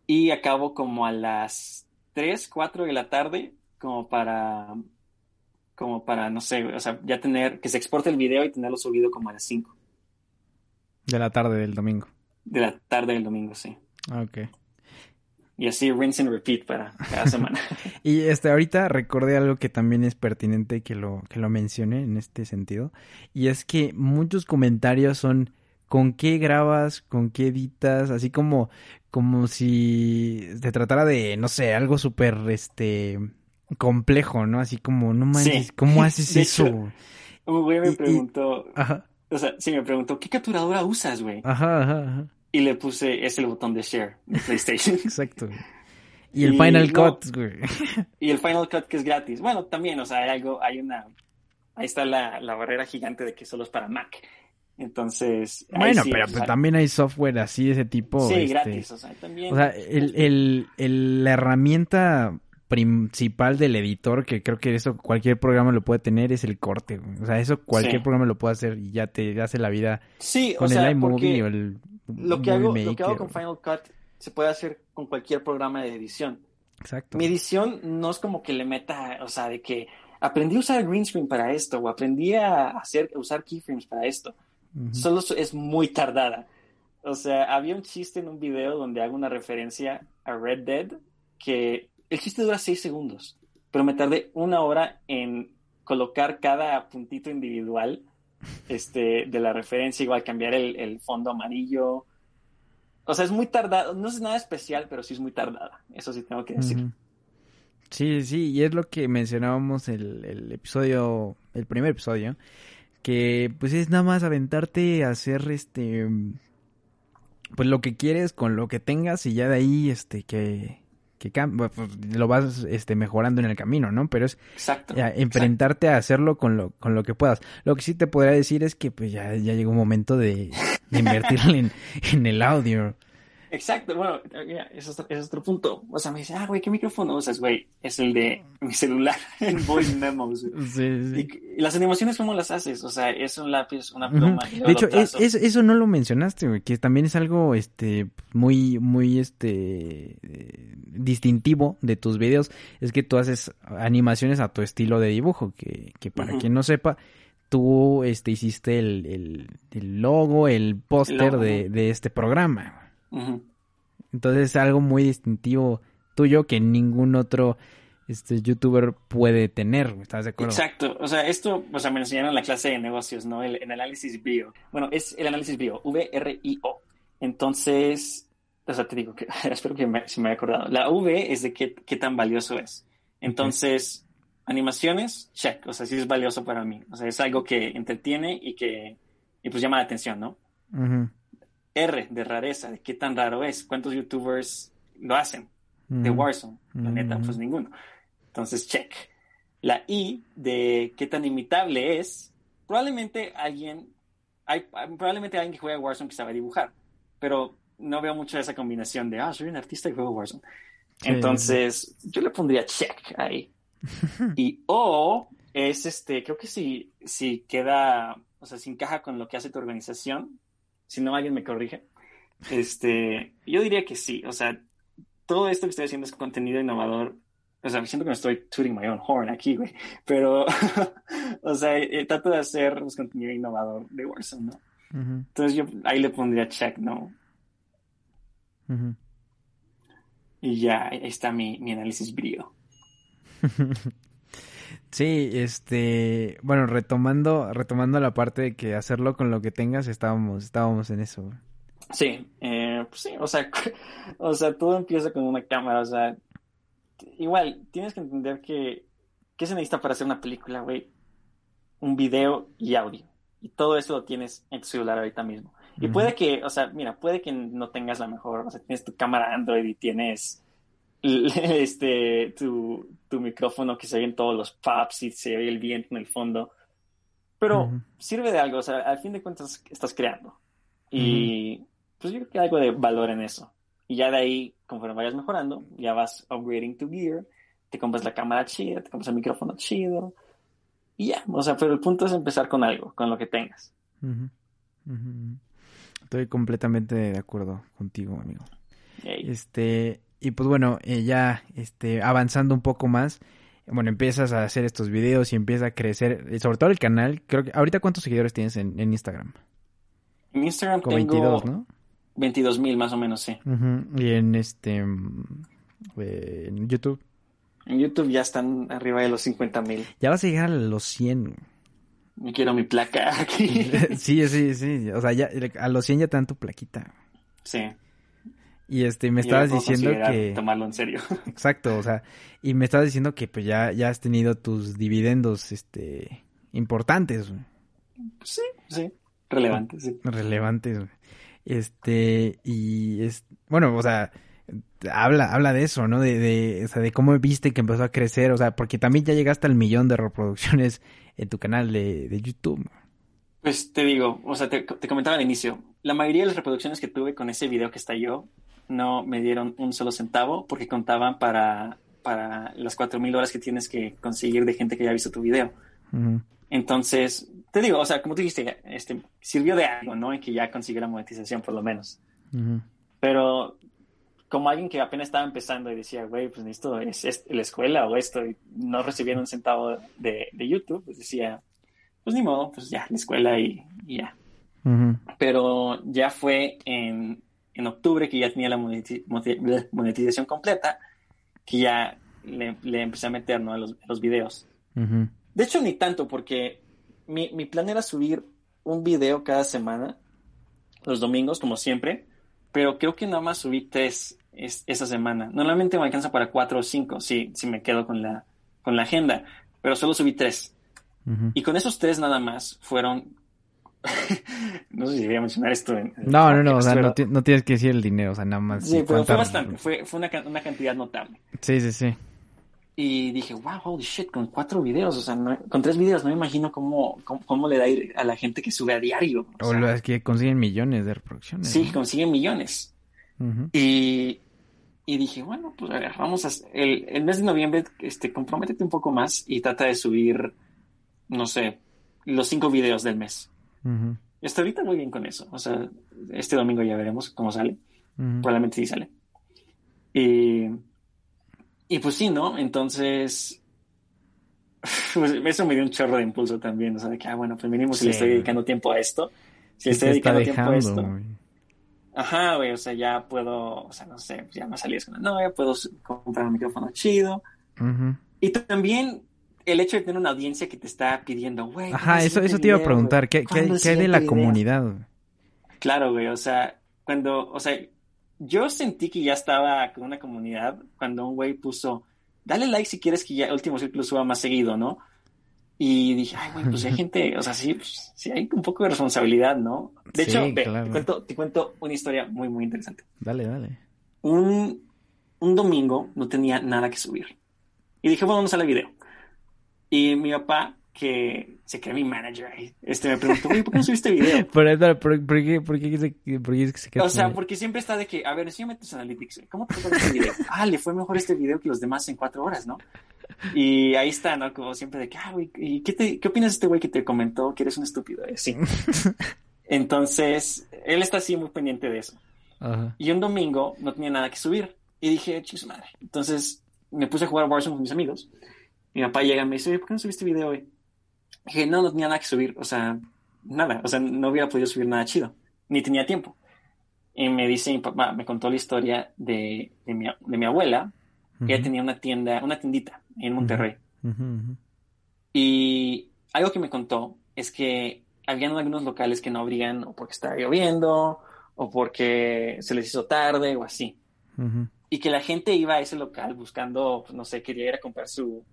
Y acabo como a las 3, 4 de la tarde, como para, como para, no sé, o sea, ya tener, que se exporte el video y tenerlo subido como a las 5. De la tarde del domingo. De la tarde del domingo, sí. Ok. Y así rinse and repeat para cada semana. y este, ahorita recordé algo que también es pertinente que lo, que lo mencione en este sentido. Y es que muchos comentarios son con qué grabas, con qué editas, así como, como si se tratara de, no sé, algo súper, este, complejo, ¿no? Así como, no manches, ¿cómo haces eso? un güey me preguntó, o sea, sí me preguntó, ¿qué capturadora usas, güey? Ajá, ajá, ajá y le puse, es el botón de share de PlayStation. Exacto. Y el Final Cut, güey. Y el Final Cut que es gratis. Bueno, también, o sea, hay algo, hay una, ahí está la, barrera gigante de que solo es para Mac. Entonces. Bueno, pero pues, también hay software así de ese tipo. Sí, este, gratis, o sea, también. O sea, el, el, el, la herramienta principal del editor, que creo que eso cualquier programa lo puede tener, es el corte. O sea, eso cualquier programa lo puede hacer y ya te hace la vida sí, con o sea, el iMovie o el lo que hago, lo que hago con Final Cut se puede hacer con cualquier programa de edición. Exacto. Mi edición no es como que le meta, o sea, de que aprendí a usar green screen para esto o aprendí a hacer usar keyframes para esto. Solo es muy tardada. O sea, había un chiste en un video donde hago una referencia a Red Dead que el chiste dura seis segundos, pero me tardé una hora en colocar cada puntito individual este, de la referencia, igual cambiar el, fondo amarillo. O sea, es muy tardado, no es nada especial, pero sí es muy tardada, eso sí tengo que decir. Sí, sí, y es lo que mencionábamos el, el episodio, el primer episodio, que pues es nada más aventarte a hacer este pues lo que quieres con lo que tengas y ya de ahí este que que pues, lo vas este, mejorando en el camino, ¿no? Pero es exacto, enfrentarte a hacerlo con lo, con lo que puedas. Lo que sí te podría decir es que pues ya, ya llegó un momento de, invertir en, en el audio. Exacto, bueno, eso es, otro punto. O sea, me dice, ah, güey, ¿qué micrófono usas, güey? Es el de mi celular en Voice Memos. Sí, sí. Y, las animaciones, ¿cómo las haces? O sea, es un lápiz, una pluma. de hecho, eso no lo mencionaste, güey, que también es algo, este, muy, muy, este, distintivo de tus videos. Es que tú haces animaciones a tu estilo de dibujo, que, que para quien no sepa, tú, este, hiciste el, el, logo, el póster de, de este programa, entonces es algo muy distintivo tuyo que ningún otro este youtuber puede tener, ¿estás de acuerdo? Exacto, o sea, esto, o sea, me enseñaron en la clase de negocios, ¿no? El, análisis bio. Bueno, es el análisis bio, V-R-I-O. Entonces, o sea, te digo que, espero que me, se me haya acordado. La V es de qué, qué tan valioso es. Entonces, animaciones, check, o sea, sí es valioso para mí. O sea, es algo que entretiene y que, y pues llama la atención, ¿no? R de rareza, de qué tan raro es, cuántos youtubers lo hacen de Warzone, la neta, pues ninguno. Entonces, check. La I de qué tan imitable es, probablemente alguien, hay, probablemente alguien que juega Warzone que sabe dibujar, pero no veo mucho esa combinación de, ah, soy un artista y juego Warzone. Entonces, yo le pondría check ahí. y O es este, creo que si, si queda, o sea, si encaja con lo que hace tu organización, si no alguien me corrige. Este, yo diría que sí, o sea, todo esto que estoy haciendo es contenido innovador. O sea, siento que me estoy tooting my own horn aquí, güey. Pero, o sea, eh, trato de hacer pues, contenido innovador de Warzone, ¿no? Entonces yo ahí le pondría check, ¿no? Y ya, ahí está mi, mi análisis brío. Sí, este, bueno, retomando, retomando la parte de que hacerlo con lo que tengas, estábamos, estábamos en eso. Sí, eh, pues sí, o sea, o sea, todo empieza con una cámara, o sea, igual, tienes que entender que, ¿qué se necesita para hacer una película, güey? Un video y audio. Y todo eso lo tienes en tu celular ahorita mismo. Y puede que, o sea, mira, puede que no tengas la mejor, o sea, tienes tu cámara Android y tienes este, tu, tu micrófono que se en todos los pops y se ve el viento en el fondo. Pero sirve de algo, o sea, al fin de cuentas estás creando. Y pues yo creo que hay algo de valor en eso. Y ya de ahí, conforme vayas mejorando, ya vas upgrading tu gear, te compras la cámara chida, te compras el micrófono chido. Y ya, o sea, pero el punto es empezar con algo, con lo que tengas. Estoy completamente de acuerdo contigo, amigo. Este, y pues bueno, eh, ya este, avanzando un poco más, bueno, empiezas a hacer estos videos y empieza a crecer, eh, sobre todo el canal. Creo que ahorita cuántos seguidores tienes en, Instagram? En Instagram tengo 22, ¿no? 22 mil más o menos, sí. Y en este eh, en YouTube. En YouTube ya están arriba de los 50 mil. Ya vas a llegar a los 100. Me quiero mi placa aquí. sí, sí, sí. O sea, ya, a los 100 ya te dan tu plaquita. Sí. Y este, me estabas diciendo que... Tomarlo en serio. Exacto, o sea, y me estabas diciendo que pues ya, ya has tenido tus dividendos, este, importantes. Sí, sí, relevantes, sí. Relevantes, Este, y es, bueno, o sea, habla, habla de eso, ¿no? De, de, o sea, de cómo viste que empezó a crecer, o sea, porque también ya llegaste al millón de reproducciones en tu canal de, de YouTube. Pues te digo, o sea, te, comentaba al inicio, la mayoría de las reproducciones que tuve con ese video que está yo no me dieron un solo centavo porque contaban para, para las 4.000 horas que tienes que conseguir de gente que haya visto tu video. Entonces, te digo, o sea, como tú dijiste, este, sirvió de algo, ¿no? En que ya consiguió la monetización por lo menos. Pero como alguien que apenas estaba empezando y decía, güey, pues esto es, la escuela o esto, y no recibieron un centavo de, de, YouTube, pues decía, pues ni modo, pues ya, la escuela y, ya. Pero ya fue en, en, octubre que ya tenía la monetización completa, que ya le, le, empecé a meter ¿no? a, los, los videos. De hecho, ni tanto, porque mi, mi plan era subir un video cada semana, los domingos, como siempre, pero creo que nada más subí tres esa semana. Normalmente me alcanza para cuatro o cinco, si, si me quedo con la, con la agenda, pero solo subí tres. Y con esos tres nada más fueron... no sé si voy a mencionar esto. En, no, no, no, o sea, no, tienes que decir el dinero, o sea, nada más. Sí, pero fue bastante, fue, fue una, una, cantidad notable. Sí, sí, sí. Y dije, wow, holy shit, con cuatro videos, o sea, con tres videos, no me imagino cómo, cómo, le da a la gente que sube a diario. O, o es que consiguen millones de reproducciones. Sí, consiguen millones. Y y dije, bueno, pues a ver, vamos a... El, el mes de noviembre, este, comprométete un poco más y trata de subir, no sé, los cinco videos del mes. Uh Hasta ahorita muy bien con eso. O sea, este domingo ya veremos cómo sale. Probablemente sí sale. Y, y pues sí, ¿no? Entonces, pues eso me dio un chorro de impulso también. O sea, de que, ah, bueno, pues mínimo si le estoy dedicando tiempo a esto. Si le estoy dedicando tiempo a esto. Ajá, güey, o sea, ya puedo, o sea, no sé, ya no salías con la novia, puedo comprar un micrófono chido. Y también el hecho de tener una audiencia que te está pidiendo, güey. Ajá, eso, eso te iba a preguntar, ¿qué, qué, hay de la comunidad? Claro, güey, o sea, cuando, o sea, yo sentí que ya estaba con una comunidad cuando un güey puso, dale like si quieres que ya Último Círculo suba más seguido, ¿no? Y dije, ay, güey, pues hay gente, o sea, sí, pues, sí hay un poco de responsabilidad, ¿no? De hecho, te, cuento, te cuento una historia muy, muy interesante. Dale, dale. Un, un domingo no tenía nada que subir. Y dije, bueno, vamos a el video. Y mi papá, que se cree mi manager este me preguntó, güey, ¿por qué no subiste video? ¿Por, por, por, qué, por, qué, se, por qué se O sea, porque siempre está de que, a ver, enséñame tus analytics. ¿Cómo te fue este video? Ah, le fue mejor este video que los demás en cuatro horas, ¿no? Y ahí está, ¿no? Como siempre de que, ah, güey, ¿y qué, te, qué opinas de este güey que te comentó que eres un estúpido? Sí. Entonces, él está así muy pendiente de eso. Y un domingo no tenía nada que subir. Y dije, chis madre. Entonces, me puse a jugar Warzone con mis amigos. Mi papá llega y me dice, ¿por qué no subiste video hoy? dije, no, no tenía nada que subir. O sea, nada. O sea, no hubiera podido subir nada chido. Ni tenía tiempo. Y me dice mi papá, me contó la historia de, de, mi, de mi abuela, ella tenía una tienda, una tiendita en Monterrey. Y algo que me contó es que habían algunos locales que no abrían o porque estaba lloviendo o porque se les hizo tarde o así. Y que la gente iba a ese local buscando, pues, no sé, quería ir a comprar su,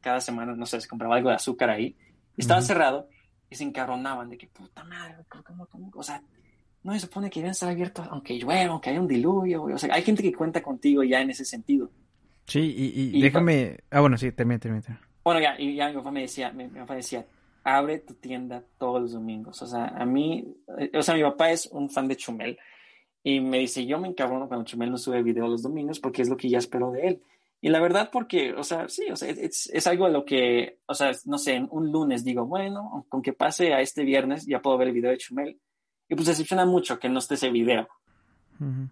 cada semana, no sé, se compraba algo de azúcar ahí. Estaba cerrado y se encarronaban de que, puta madre, ¿cómo, cómo? O sea, no se supone que deben estar abiertos aunque llueva, aunque haya un diluvio, O sea, hay gente que cuenta contigo ya en ese sentido. Sí, y, déjame... Ah, bueno, sí, termina, termina. Bueno, ya, y ya mi papá me decía, mi, papá decía, abre tu tienda todos los domingos. O sea, a mí, eh, o sea, mi papá es un fan de Chumel y me dice, yo me encabrono cuando Chumel no sube video los domingos porque es lo que ya espero de él. Y la verdad, porque, o sea, sí, o sea, es, es algo de lo que, o sea, no sé, un lunes digo, bueno, con que pase a este viernes ya puedo ver el video de Chumel. Y pues decepciona mucho que no esté ese video.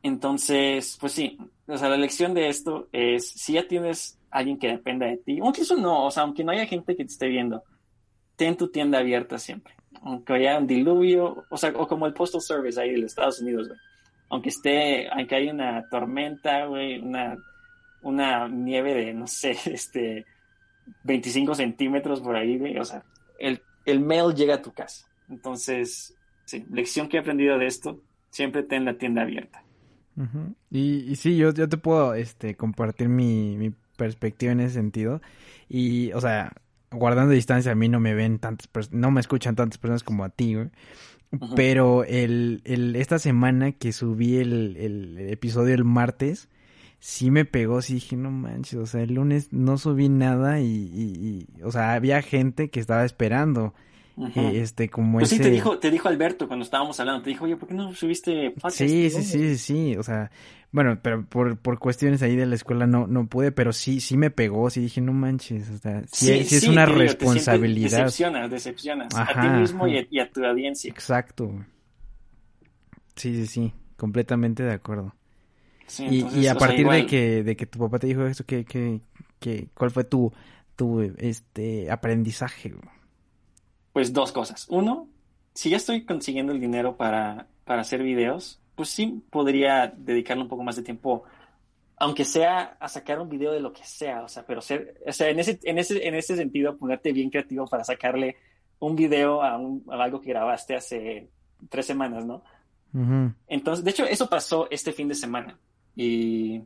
Entonces, pues sí, o sea, la lección de esto es, si ya tienes alguien que dependa de ti, aunque eso no, o sea, aunque no haya gente que te esté viendo, ten tu tienda abierta siempre. Aunque haya un diluvio, o sea, o como el Postal Service ahí de los Estados Unidos, güey. Aunque esté, aunque haya una tormenta, güey, una, una nieve de, no sé, este, 25 centímetros por ahí, güey, o sea, el, el mail llega a tu casa. Entonces, sí, lección que he aprendido de esto, siempre ten la tienda abierta. y, y, sí, yo, yo te puedo este, compartir mi, mi perspectiva en ese sentido. Y, o sea, guardando distancia, a mí no me ven tantas personas, no me escuchan tantas personas como a ti, güey. Pero el, el, esta semana que subí el, el, episodio el martes, sí me pegó, sí dije, no manches, o sea, el lunes no subí nada y, y, y, o sea, había gente que estaba esperando eh, este, como pues ese... sí, te dijo, te dijo Alberto cuando estábamos hablando, te dijo, oye, ¿por qué no subiste podcast? Sí, sí, sí, sí, o sea, bueno, pero por, por cuestiones ahí de la escuela no, no pude, pero sí, sí me pegó, sí dije, no manches, o sea, sí, sí, es una responsabilidad. Te decepcionas, decepcionas a ti mismo y a, tu audiencia. Exacto. Sí, sí, sí, completamente de acuerdo. Y, y, a partir de que de que tu papá te dijo eso, ¿qué, qué, qué, cuál fue tu, tu este aprendizaje? Pues dos cosas. Uno, si ya estoy consiguiendo el dinero para, para hacer videos, pues sí podría dedicarle un poco más de tiempo, aunque sea a sacar un video de lo que sea, o sea, pero ser, o sea, en ese, en ese, en ese sentido, ponerte bien creativo para sacarle un video a, un, a algo que grabaste hace tres semanas, ¿no? Entonces, de hecho, eso pasó este fin de semana. Y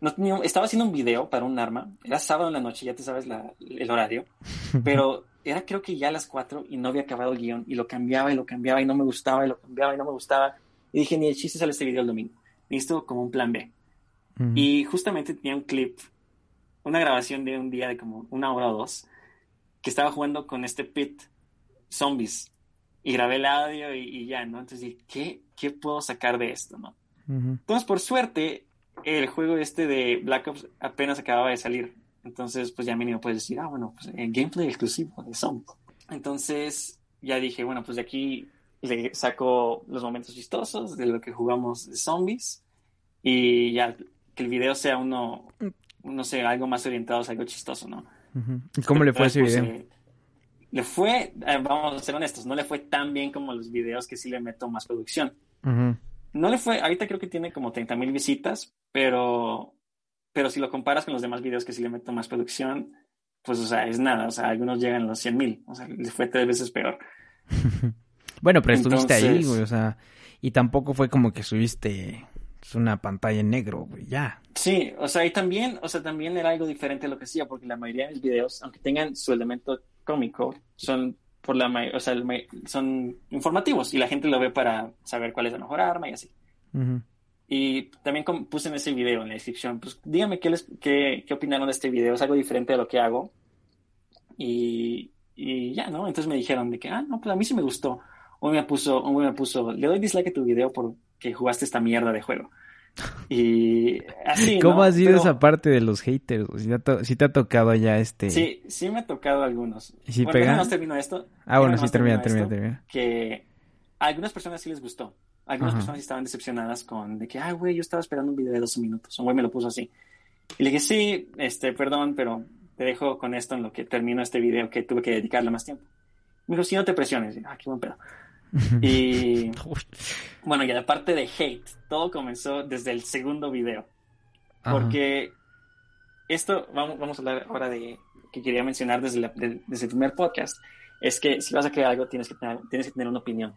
no tenía, estaba haciendo un video para un arma. Era sábado en la noche, ya te sabes el horario. Pero era creo que ya a las 4 y no había acabado el guion. Y lo cambiaba y lo cambiaba y no me gustaba y lo cambiaba y no me gustaba. Y dije, ni el chiste sale este video el domingo. Listo, como un plan B. Y justamente tenía un clip, una grabación de un día de como una hora o dos, que estaba jugando con este pit zombies y grabé el audio y, ya, ¿no? Entonces dije, ¿qué, ¿qué puedo sacar de esto, no? Entonces, por suerte, el juego este de Black Ops apenas acababa de salir. Entonces, pues ya mínimo puedes decir, ah, bueno, pues eh, gameplay exclusivo de Zombies. Entonces, ya dije, bueno, pues de aquí le saco los momentos chistosos de lo que jugamos de zombies y ya que el video sea uno, no sé, algo más orientado algo chistoso, ¿no? ¿Y cómo le fue ese video? Eh, le fue, eh, vamos a ser honestos, no le fue tan bien como los videos que sí le meto más producción. No le fue, ahorita creo que tiene como 30 mil visitas, pero, pero si lo comparas con los demás videos que sí le meto más producción, pues, o sea, es nada, o sea, algunos llegan a los 100 mil, o sea, le fue tres veces peor. bueno, pero estuviste ahí, güey, o sea, y tampoco fue como que subiste una pantalla en negro, güey, ya. Sí, o sea, y también, o sea, también era algo diferente a lo que hacía, porque la mayoría de mis videos, aunque tengan su elemento cómico, son por la o sea, son informativos y la gente lo ve para saber cuál es la mejor arma y así. Y también puse en ese video, en la descripción, pues díganme qué, les, qué, qué opinaron de este video, es algo diferente de lo que hago. Y, y, ya, ¿no? Entonces me dijeron de que, ah, no, pues a mí sí me gustó. Uno me puso, uno me puso, le doy dislike a tu video porque jugaste esta mierda de juego. Y así. ¿Cómo ha sido esa parte de los haters? Si te, ha tocado ya este. Sí, sí me ha tocado algunos. ¿Y si bueno, no termino esto. Ah, bueno, sí, termina, termina, termina. Que a algunas personas sí les gustó. Algunas personas sí estaban decepcionadas con de que, ay, güey, yo estaba esperando un video de 12 minutos. Un güey me lo puso así. Y le dije, sí, este, perdón, pero te dejo con esto en lo que termino este video que tuve que dedicarle más tiempo. Me dijo, sí, no te presiones. ah, qué buen pedo. Y bueno, y la parte de hate, todo comenzó desde el segundo video. Porque esto, vamos, vamos a hablar ahora de que quería mencionar desde, desde el primer podcast, es que si vas a crear algo tienes que, tener, tienes que tener una opinión.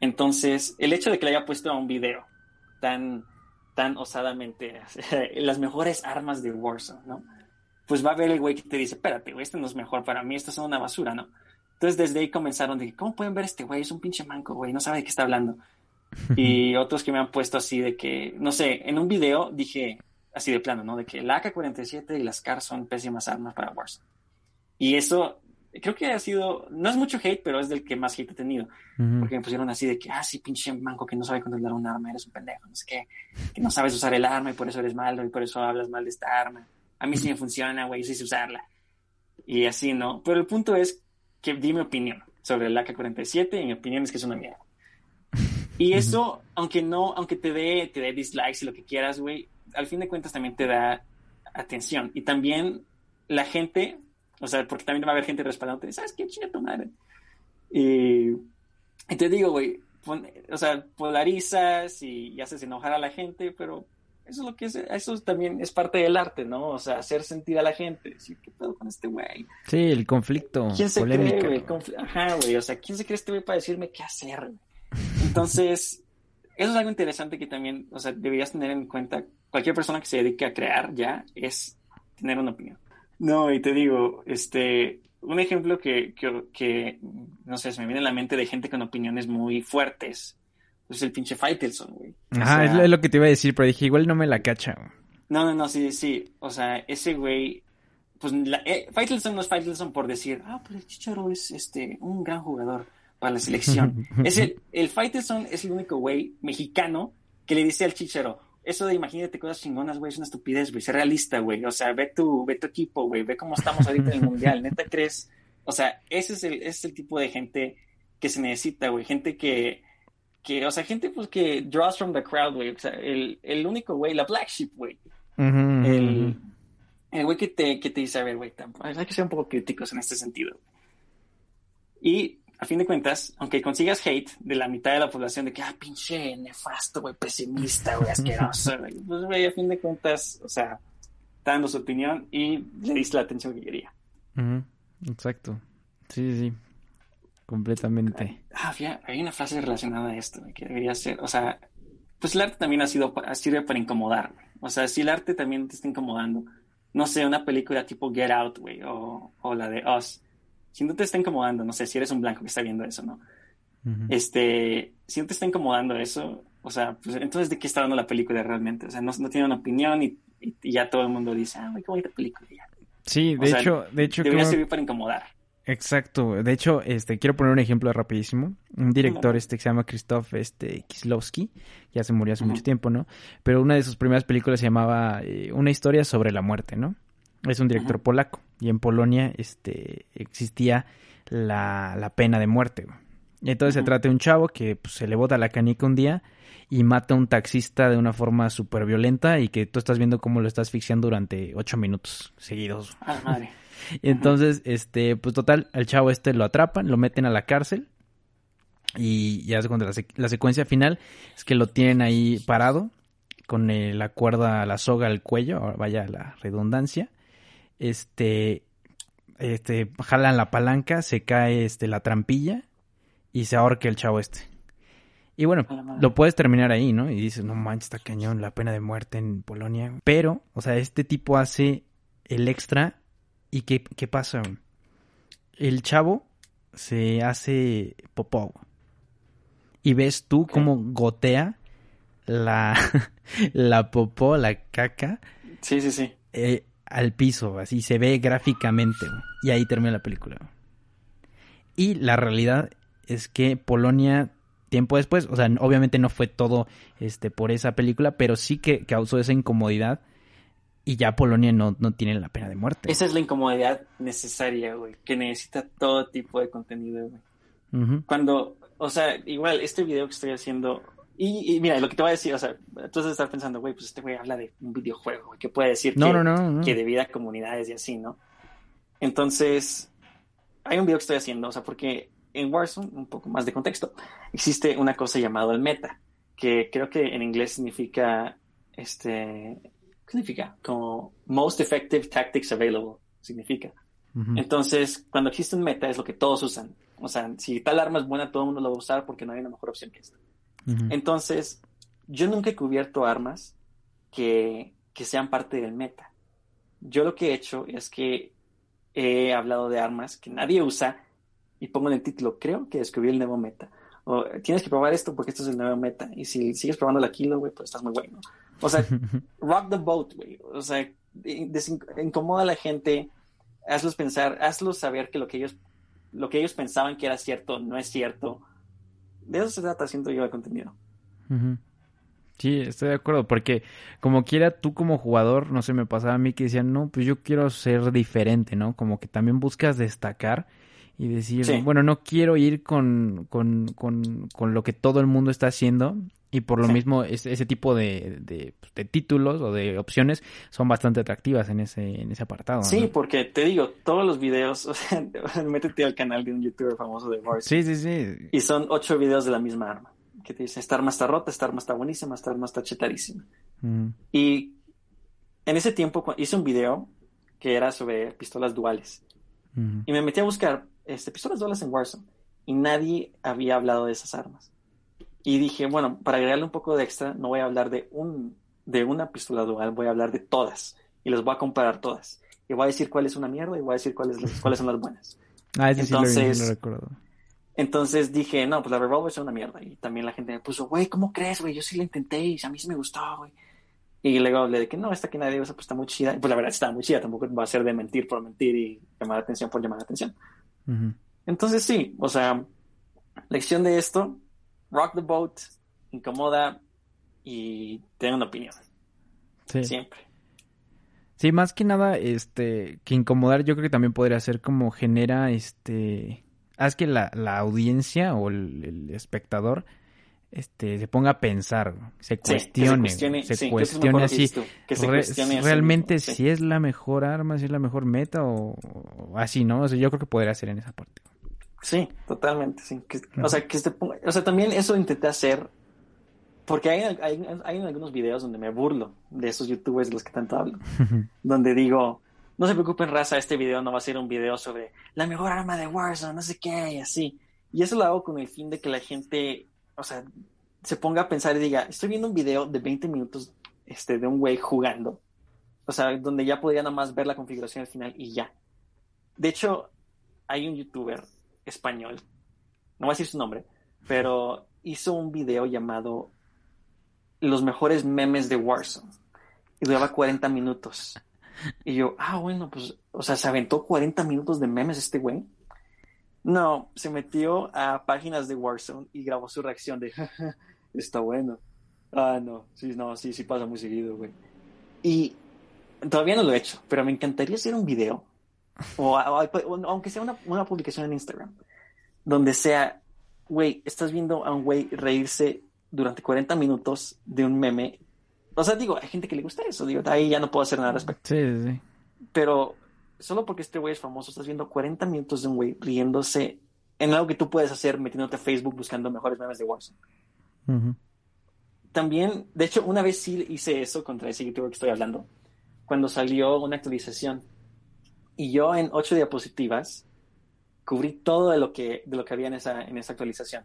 Entonces, el hecho de que le haya puesto a un video tan, tan osadamente las mejores armas de Warzone, ¿no? Pues va a ver el güey que te dice, espérate, güey, esto no es mejor para mí, esto es una basura, ¿no? Entonces desde ahí comenzaron de, ¿cómo pueden ver este güey? Es un pinche manco, güey, no sabe de qué está hablando. y otros que me han puesto así de que, no sé, en un video dije así de plano, ¿no? De que la AK-47 y las CAR son pésimas armas para Warzone. Y eso creo que ha sido, no es mucho hate, pero es del que más hate he tenido. Porque me pusieron así de que, ah, sí, pinche manco que no sabe controlar un arma, eres un pendejo, no sé qué, que no sabes usar el arma y por eso eres malo y por eso hablas mal de esta arma. A mí sí me funciona, güey, sí sé usarla. Y así, ¿no? Pero el punto es que di mi opinión sobre el AK-47 y mi opinión es que es una mierda. Y eso, aunque no, aunque te dé, te dé dislikes y lo que quieras, güey, al fin de cuentas también te da atención. Y también la gente, o sea, porque también va a haber gente respaldándote, ¿sabes qué? Chinga tu madre. Y, y te digo, güey, o sea, polarizas y, y haces enojar a la gente, pero eso es lo que es, eso también es parte del arte, ¿no? O sea, hacer sentir a la gente, decir, ¿qué pedo con este güey? Sí, el conflicto. ¿Quién se cree, güey? Ajá, güey, o sea, ¿quién se cree este güey para decirme qué hacer? Entonces, eso es algo interesante que también, o sea, deberías tener en cuenta, cualquier persona que se dedique a crear ya, es tener una opinión. No, y te digo, este, un ejemplo que, que, que no sé, se me viene a la mente de gente con opiniones muy fuertes pues el pinche Faitelson, güey. Ajá, es lo que te iba a decir, pero dije, igual no me la cacha. No, no, no, sí, sí. O sea, ese güey pues la, eh, Faitelson no es Faitelson por decir, ah, pues el Chicharo es este, un gran jugador para la selección. es el, el Faitelson es el único güey mexicano que le dice al Chicharo, eso de imagínate cosas chingonas, güey, es una estupidez, güey, sé realista, güey, o sea, ve tu, ve tu equipo, güey, ve cómo estamos ahorita en el mundial, neta crees, o sea, ese es el, ese es el tipo de gente que se necesita, güey, gente que, que, o sea, gente pues que draws from the crowd, güey, o sea, el, el único güey, la black sheep, güey, el, el güey que te, que te dice, a ver, güey, hay que ser un poco críticos en este sentido. Y a fin de cuentas, aunque consigas hate de la mitad de la población de que, ah, pinche nefasto, güey, pesimista, güey, asqueroso, pues, güey, a fin de cuentas, o sea, está dando su opinión y le diste la atención que quería. Exacto. Sí, sí, completamente. Ah, hay una frase relacionada a esto, que debería ser, o sea, pues el arte también ha sido, sirve para incomodar, o sea, si el arte también te está incomodando, no sé, una película tipo Get Out, güey, o, o la de Us, si no te está incomodando, no sé, si eres un blanco que está viendo eso, ¿no? Este, si no te está incomodando eso, o sea, pues entonces de qué está dando la película realmente, o sea, no, no tiene una opinión y, ya todo el mundo dice, ah, qué bonita película. Sí, de hecho, de hecho, debería servir para incomodar. Exacto. De hecho, este, quiero poner un ejemplo rapidísimo. Un director este que se llama Krzysztof este, Kieslowski, ya se murió hace mucho tiempo, ¿no? Pero una de sus primeras películas se llamaba eh, Una historia sobre la muerte, ¿no? Es un director polaco y en Polonia este, existía la, la pena de muerte. Y entonces se trata de un chavo que pues, se le bota la canica un día y mata a un taxista de una forma súper violenta y que tú estás viendo cómo lo estás asfixiando durante ocho minutos seguidos. Ah, madre. Y entonces, este, pues total, al chavo este lo atrapan, lo meten a la cárcel y ya se cuenta la, la, secuencia final es que lo tienen ahí parado con la cuerda, la soga al cuello, vaya la redundancia, este, este, jalan la palanca, se cae este, la trampilla y se ahorca el chavo este. Y bueno, lo puedes terminar ahí, ¿no? Y dices, no manches, está cañón, la pena de muerte en Polonia. Pero, o sea, este tipo hace el extra y ¿qué, qué pasa? El chavo se hace popó. Y ves tú cómo gotea la, la popó, la caca. Sí, sí, sí. Eh, al piso, así se ve gráficamente. Y ahí termina la película. Y la realidad es que Polonia, tiempo después, o sea, obviamente no fue todo este, por esa película, pero sí que causó esa incomodidad. Y ya Polonia no, no tiene la pena de muerte. Esa es la incomodidad necesaria, güey, que necesita todo tipo de contenido, güey. Cuando, o sea, igual este video que estoy haciendo y, mira, lo que te voy a decir, o sea, tú vas a estar pensando, güey, pues este güey habla de un videojuego, güey, ¿qué puede decir no, que, no, no, que de vida a comunidades y así, ¿no? Entonces, hay un video que estoy haciendo, o sea, porque en Warzone, un poco más de contexto, existe una cosa llamada el meta, que creo que en inglés significa, este, ¿qué significa? Como Most Effective Tactics Available, significa. Entonces, cuando existe un meta es lo que todos usan. O sea, si tal arma es buena, todo el mundo lo va a usar porque no hay una mejor opción que esta. Entonces, yo nunca he cubierto armas que, sean parte del meta. Yo lo que he hecho es que he hablado de armas que nadie usa y pongo en el título, creo que descubrí el nuevo meta. O tienes que probar esto porque esto es el nuevo meta. Y si sigues probando la kilo, güey, pues estás muy bueno. O sea, rock the boat, güey. O sea, incomoda a la gente, hazlos pensar, hazlos saber que lo que ellos, lo que ellos pensaban que era cierto no es cierto de eso se trata, siento yo, el contenido. Sí, estoy de acuerdo, porque como quiera tú como jugador, no sé, me pasaba a mí que decían, no, pues yo quiero ser diferente, ¿no? Como que también buscas destacar y decir, bueno, no quiero ir con, con, con, con, lo que todo el mundo está haciendo y por lo mismo ese, tipo de, de, títulos o de opciones son bastante atractivas en ese, en ese apartado. Sí, porque te digo, todos los videos, o sea, métete al canal de un youtuber famoso de Mars. Sí, sí, sí. Y son ocho videos de la misma arma. Que te dice, esta arma está rota, esta arma está buenísima, esta arma está chetarísima. Y en ese tiempo hice un video que era sobre pistolas duales. Y me metí a buscar este, pistolas duales en Warzone. Y nadie había hablado de esas armas. Y dije, bueno, para agregarle un poco de extra, no voy a hablar de, un, de una pistola dual, voy a hablar de todas. Y les voy a comparar todas. Y voy a decir cuál es una mierda y voy a decir cuáles, cuáles son las buenas. Ah, entonces, sí lo, recuerdo. Entonces dije, no, pues la Revolver es una mierda. Y también la gente me puso, güey, ¿cómo crees, güey? Yo sí la intenté y a mí sí me gustó, güey. Y luego le dije, no, esta que nadie usa, pues está muy chida. Y pues la verdad está muy chida, tampoco va a ser de mentir por mentir y llamar la atención por llamar la atención. Entonces sí, o sea, lección de esto, rock the boat, incomoda y tenga una opinión. Sí. Siempre. Sí, más que nada, este, que incomodar, yo creo que también podría ser como genera, este, haz que la, la audiencia o el, espectador, este, se ponga a pensar, se cuestione, se cuestione, así, realmente si es la mejor arma, si es la mejor meta o, así, ¿no? O sea, yo creo que podría ser en esa parte. Sí, totalmente, sí. O sea, que ponga, o sea, también eso intenté hacer porque hay, hay, hay, algunos videos donde me burlo de esos youtubers de los que tanto hablo, donde digo, no se preocupen, raza, este video no va a ser un video sobre la mejor arma de Warzone, no sé qué, y así. Y eso lo hago con el fin de que la gente, o sea, se ponga a pensar y diga, estoy viendo un video de 20 minutos este, de un güey jugando. O sea, donde ya podría nada más ver la configuración al final y ya. De hecho, hay un youtuber español, no voy a decir su nombre, pero hizo un video llamado los mejores memes de Warzone. Y duraba 40 minutos. Y yo, ah, bueno, pues, o sea, se aventó 40 minutos de memes este güey. No, se metió a páginas de Warzone y grabó su reacción de, está bueno. Ah, no, sí, no, sí, sí pasa muy seguido, güey. Y todavía no lo he hecho, pero me encantaría hacer un video, o, aunque sea una, una, publicación en Instagram, donde sea, güey, estás viendo a un güey reírse durante 40 minutos de un meme. O sea, digo, hay gente que le gusta eso, digo, ahí ya no puedo hacer nada al respecto. Sí, sí, sí. Pero solo porque este güey es famoso, estás viendo 40 minutos de un güey riéndose en algo que tú puedes hacer metiéndote a Facebook buscando mejores memes de Warzone. También, de hecho, una vez sí hice eso contra ese youtuber que estoy hablando, cuando salió una actualización. Y yo en ocho diapositivas cubrí todo de lo que, de lo que había en esa, en esa actualización.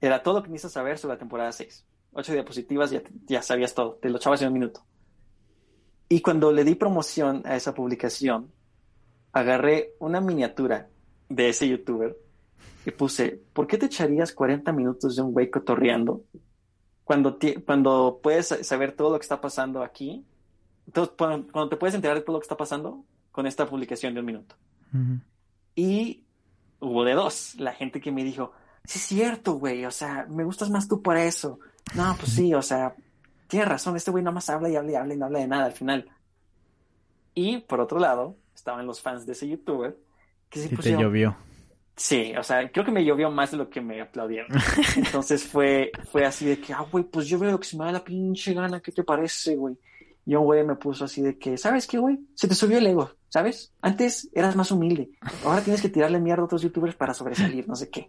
Era todo lo que necesitas saber sobre la temporada 6. Ocho diapositivas, ya, ya sabías todo. Te lo echabas en un minuto. Y cuando le di promoción a esa publicación, agarré una miniatura de ese youtuber y puse, ¿por qué te echarías 40 minutos de un güey cotorreando cuando, cuando puedes saber todo lo que está pasando aquí? Entonces, cuando, te puedes enterar de todo lo que está pasando con esta publicación de un minuto. Y hubo de dos, la gente que me dijo, sí es cierto, güey, o sea, me gustas más tú por eso. No, pues sí, o sea, tienes razón, este güey nada más habla y habla y habla y no habla de nada al final. Y por otro lado, estaban los fans de ese youtuber que sí, te llovió. Sí, o sea, creo que me llovió más de lo que me aplaudieron. Entonces fue, fue así de que, ah, güey, pues yo veo lo que se me da la pinche gana, ¿qué te parece, güey? Y un güey me puso así de que, ¿sabes qué, güey? Se te subió el ego, ¿sabes? Antes eras más humilde. Ahora tienes que tirarle mierda a otros youtubers para sobresalir, no sé qué.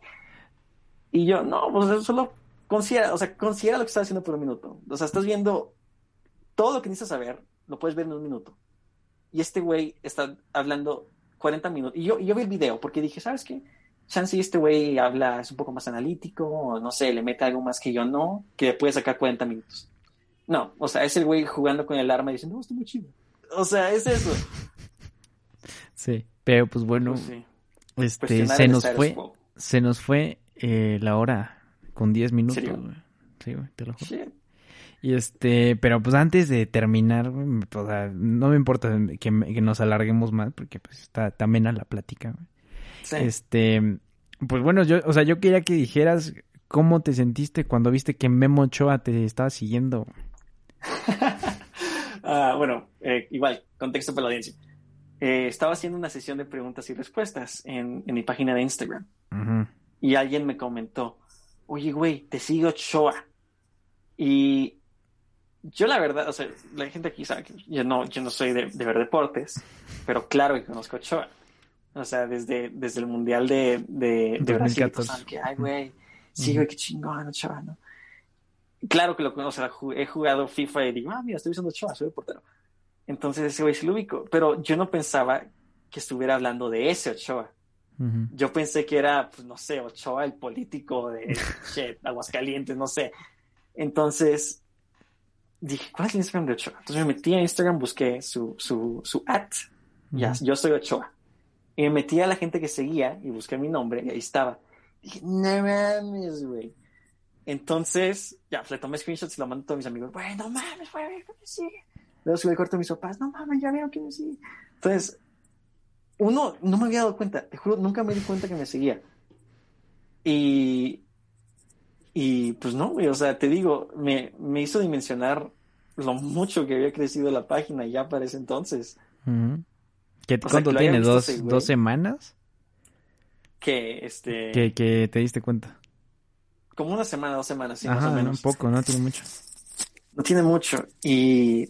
Y yo, no, pues solo considera, o sea, considera lo que estás haciendo por un minuto. O sea, estás viendo todo lo que necesitas saber, lo puedes ver en un minuto. Y este güey está hablando 40 minutos. Y yo, yo vi el video porque dije, ¿sabes qué? Chance este güey habla, es un poco más analítico, no sé, le mete algo más que yo no, que puede sacar 40 minutos. No, o sea, es el güey jugando con el arma y diciendo, no, está muy chido. O sea, es eso. Sí, pero pues bueno, pues este, se nos fue, se nos fue eh, la hora con 10 minutos, Sí, güey, te lo juro. Y este, pero pues antes de terminar, no me importa que, nos alarguemos más porque pues está también a la plática. Este, pues bueno, yo, o sea, yo quería que dijeras cómo te sentiste cuando viste que Memo Ochoa te estaba siguiendo. Ah, bueno, eh, igual, contexto para la audiencia. Eh, estaba haciendo una sesión de preguntas y respuestas en, mi página de Instagram. Y alguien me comentó, oye, güey, te sigo Ochoa. Y yo la verdad, o sea, la gente aquí sabe que yo no, yo no soy de, ver deportes, pero claro que conozco a Ochoa. O sea, desde, desde el Mundial de, de, de Brasil, que, ay, güey, sí, güey, qué chingón, Ochoa, ¿no? Claro que lo conozco, he jugado FIFA y digo, ah, mira, estoy usando Ochoa, soy portero. Entonces ese güey sí lo ubico, pero yo no pensaba que estuviera hablando de ese Ochoa. Yo pensé que era, pues no sé, Ochoa, el político de shit, Aguascalientes, no sé. Entonces dije, ¿cuál es el Instagram de Ochoa? Entonces me metí a Instagram, busqué su, su, su at, ya, yo soy Ochoa. Y me metí a la gente que seguía y busqué mi nombre y ahí estaba. Dije, no mames, güey. Entonces, ya, pues le tomé screenshots y lo mandé a todos mis amigos. Bueno, mames, güey, ¿qué me sigue? Luego subí el corto a mis papás, no mames, ya veo que me sigue. Entonces, uno, no me había dado cuenta, te juro, nunca me di cuenta que me seguía. Y, y pues no, güey, o sea, te digo, me, me hizo dimensionar lo mucho que había crecido la página ya para ese entonces. ¿Qué, ¿Cuánto tiene? ¿Dos, ¿Dos semanas? Que, este... Que, que te diste cuenta. Como una semana, dos semanas, sí, más o menos. un poco, no tiene mucho. No tiene mucho. Y,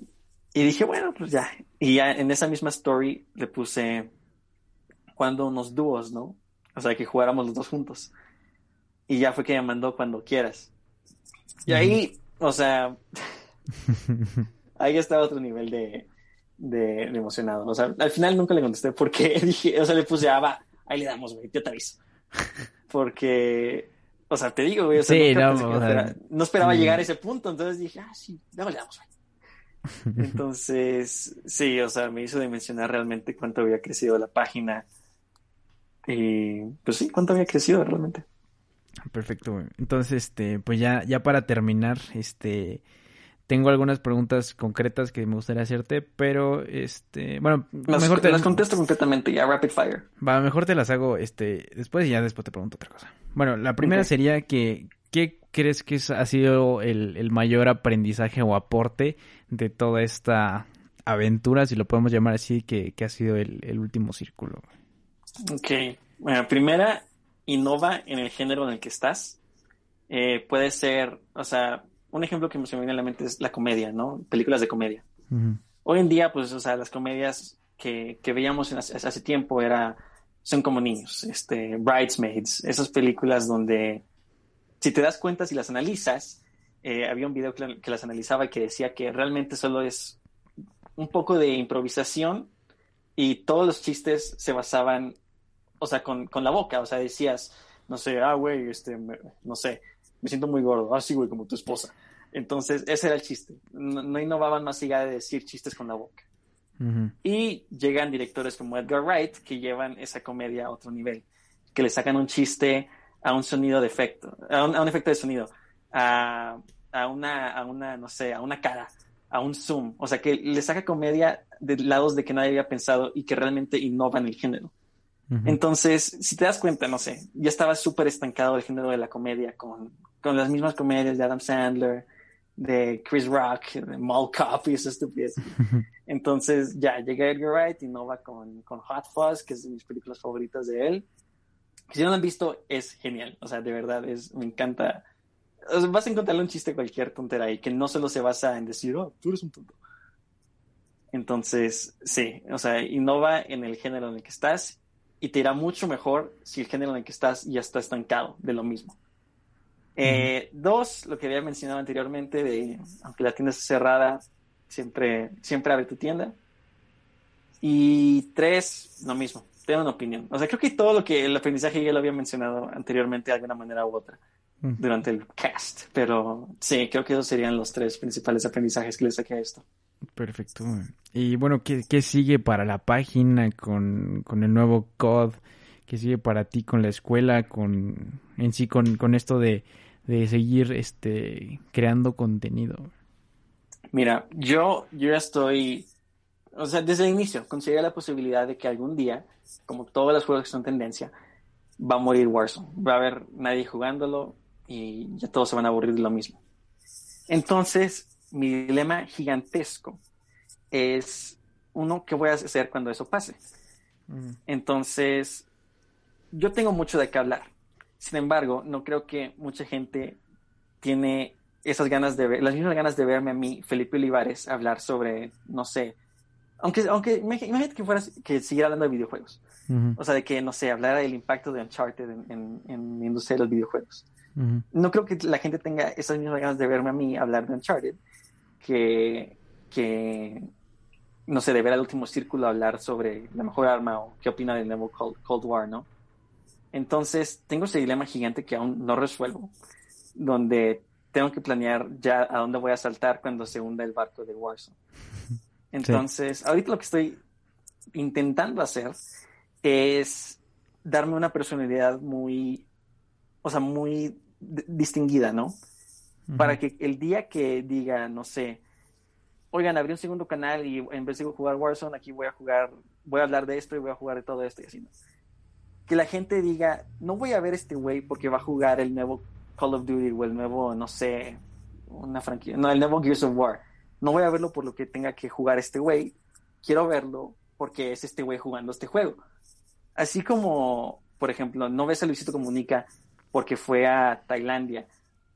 y dije, bueno, pues ya. Y ya en esa misma story le puse cuando unos dúos, ¿no? O sea, que jugáramos los dos juntos. Y ya fue que me mandó cuando quieras. Y ahí, o sea, ahí estaba otro nivel de, de, emocionado. O sea, al final nunca le contesté porque dije, o sea, le puse, ah, va, ahí le damos, güey, yo te aviso. Porque, o sea, te digo, güey, o sea, no, esperaba llegar a ese punto, entonces dije, ah, sí, luego le damos, güey. Entonces, sí, o sea, me hizo dimensionar realmente cuánto había crecido la página. Y pues sí, cuánto había crecido realmente. Perfecto. Entonces, este, pues ya, ya para terminar, este, tengo algunas preguntas concretas que me gustaría hacerte, pero este, bueno, mejor te las contesto concretamente ya rapid fire. Va, mejor te las hago este después y ya después te pregunto otra cosa. Bueno, la primera sería que ¿qué crees que ha sido el, mayor aprendizaje o aporte de toda esta aventura, si lo podemos llamar así, que, ha sido el, último círculo? Ok, bueno, primera, innova en el género en el que estás. Eh, puede ser, o sea, un ejemplo que me viene a la mente es la comedia, ¿no? Películas de comedia. Hoy en día, pues, o sea, las comedias que, veíamos hace, tiempo era, son como niños, este, Bridesmaids, esas películas donde, si te das cuenta, si las analizas, eh, había un video que, las analizaba que decía que realmente solo es un poco de improvisación y todos los chistes se basaban, o sea, con, con la boca, o sea, decías, no sé, ah, güey, este, no sé, me siento muy gordo, así, ah, güey, como tu esposa. Entonces, ese era el chiste. No, innovaban más allá de decir chistes con la boca. Y llegan directores como Edgar Wright que llevan esa comedia a otro nivel, que le sacan un chiste a un sonido de efecto, a un, efecto de sonido, a, una, a una, no sé, a una cara, a un zoom. O sea, que le saca comedia de lados de que nadie había pensado y que realmente innovan el género. Entonces, si te das cuenta, no sé, ya estaba súper estancado el género de la comedia con, con las mismas comedias de Adam Sandler, de Chris Rock, de Mall Cop y esa estupidez. Entonces ya llega Edgar Wright y no va con, con Hot Fuzz, que es de mis películas favoritas de él. Si no lo han visto, es genial. O sea, de verdad, es, me encanta. vas a encontrarle un chiste cualquier tontera ahí, que no solo se basa en decir, oh, tú eres un tonto. Entonces, sí, o sea, innova en el género en el que estás y te irá mucho mejor si el género en el que estás ya está estancado de lo mismo. Eh, dos, lo que había mencionado anteriormente, de aunque la tienda esté cerrada, siempre, siempre abre tu tienda. Y tres, lo mismo, tengo una opinión. O sea, creo que todo lo que el aprendizaje ya lo había mencionado anteriormente de alguna manera u otra durante el cast. Pero sí, creo que esos serían los tres principales aprendizajes que le saqué a esto. Perfecto. Y bueno, ¿qué, qué sigue para la página con, con el nuevo COD? ¿Qué sigue para ti con la escuela? con En sí, con, con esto de de seguir este creando contenido? Mira, yo, yo ya estoy, o sea, desde el inicio consideré la posibilidad de que algún día, como todos los juegos que son tendencia, va a morir Warzone. Va a haber nadie jugándolo y ya todos se van a aburrir de lo mismo. Entonces, mi dilema gigantesco es uno, ¿qué voy a hacer cuando eso pase? Entonces, yo tengo mucho de qué hablar. Sin embargo, no creo que mucha gente tiene esas ganas de ver, las mismas ganas de verme a mí, Felipe Olivares, hablar sobre, no sé, aunque, aunque imagínate que fueras, que siguiera hablando de videojuegos. O sea, de que, no sé, hablara del impacto de Uncharted en, en, la industria de los videojuegos. No creo que la gente tenga esas mismas ganas de verme a mí hablar de Uncharted que, que no sé, de ver al último círculo hablar sobre la mejor arma o qué opina del nuevo Cold War, ¿no? Entonces, tengo ese dilema gigante que aún no resuelvo, donde tengo que planear ya a dónde voy a saltar cuando se hunda el barco de Warzone. Entonces, ahorita lo que estoy intentando hacer es darme una personalidad muy, o sea, muy distinguida, ¿no? Para que el día que diga, no sé, oigan, abrí un segundo canal y en vez de jugar Warzone, aquí voy a jugar, voy a hablar de esto y voy a jugar de todo esto y así, ¿no? Que la gente diga, no voy a ver este güey porque va a jugar el nuevo Call of Duty o el nuevo, no sé, una franquicia, no, el nuevo Gears of War. No voy a verlo por lo que tenga que jugar este güey, quiero verlo porque es este güey jugando este juego. Así como, por ejemplo, no ves a Luisito Comunica porque fue a Tailandia,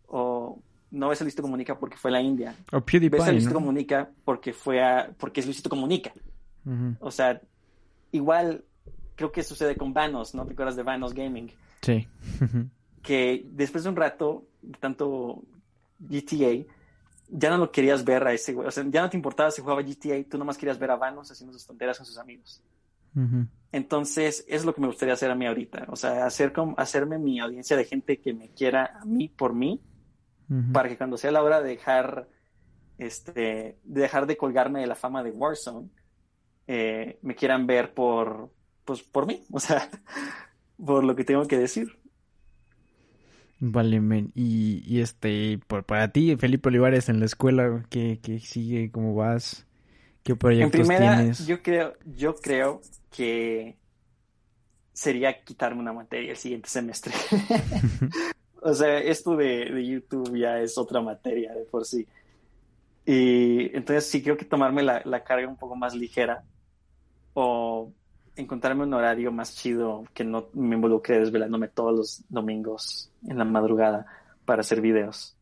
o no ves a Luisito Comunica porque fue a la India. O PewDiePie, ves a Luisito Comunica porque fue a, porque es Luisito Comunica. O sea, igual creo que sucede con Vanos, ¿no? ¿Te acuerdas de Vanos Gaming? Sí. que después de un rato, tanto GTA, ya no lo querías ver a ese güey. O sea, ya no te importaba si jugaba GTA, tú nomás querías ver a Vanos haciendo sus tonteras con sus amigos. Entonces, es lo que me gustaría hacer a mí ahorita. O sea, hacer hacerme mi audiencia de gente que me quiera a mí por mí, para que cuando sea la hora de dejar, este, de dejar de colgarme de la fama de Warzone, eh, me quieran ver por, pues, por mí. O sea, por lo que tengo que decir. Vale, men. Y, y este, por, para ti, Felipe Olivares, en la escuela, ¿qué, qué sigue? ¿Cómo vas? ¿Qué proyectos en primera, tienes? Yo creo, yo creo que sería quitarme una materia el siguiente semestre. o sea, esto de, de, YouTube ya es otra materia de por sí. Y entonces sí creo que tomarme la, la carga un poco más ligera o encontrarme un horario más chido que no me involucre desvelándome todos los domingos en la madrugada para hacer videos.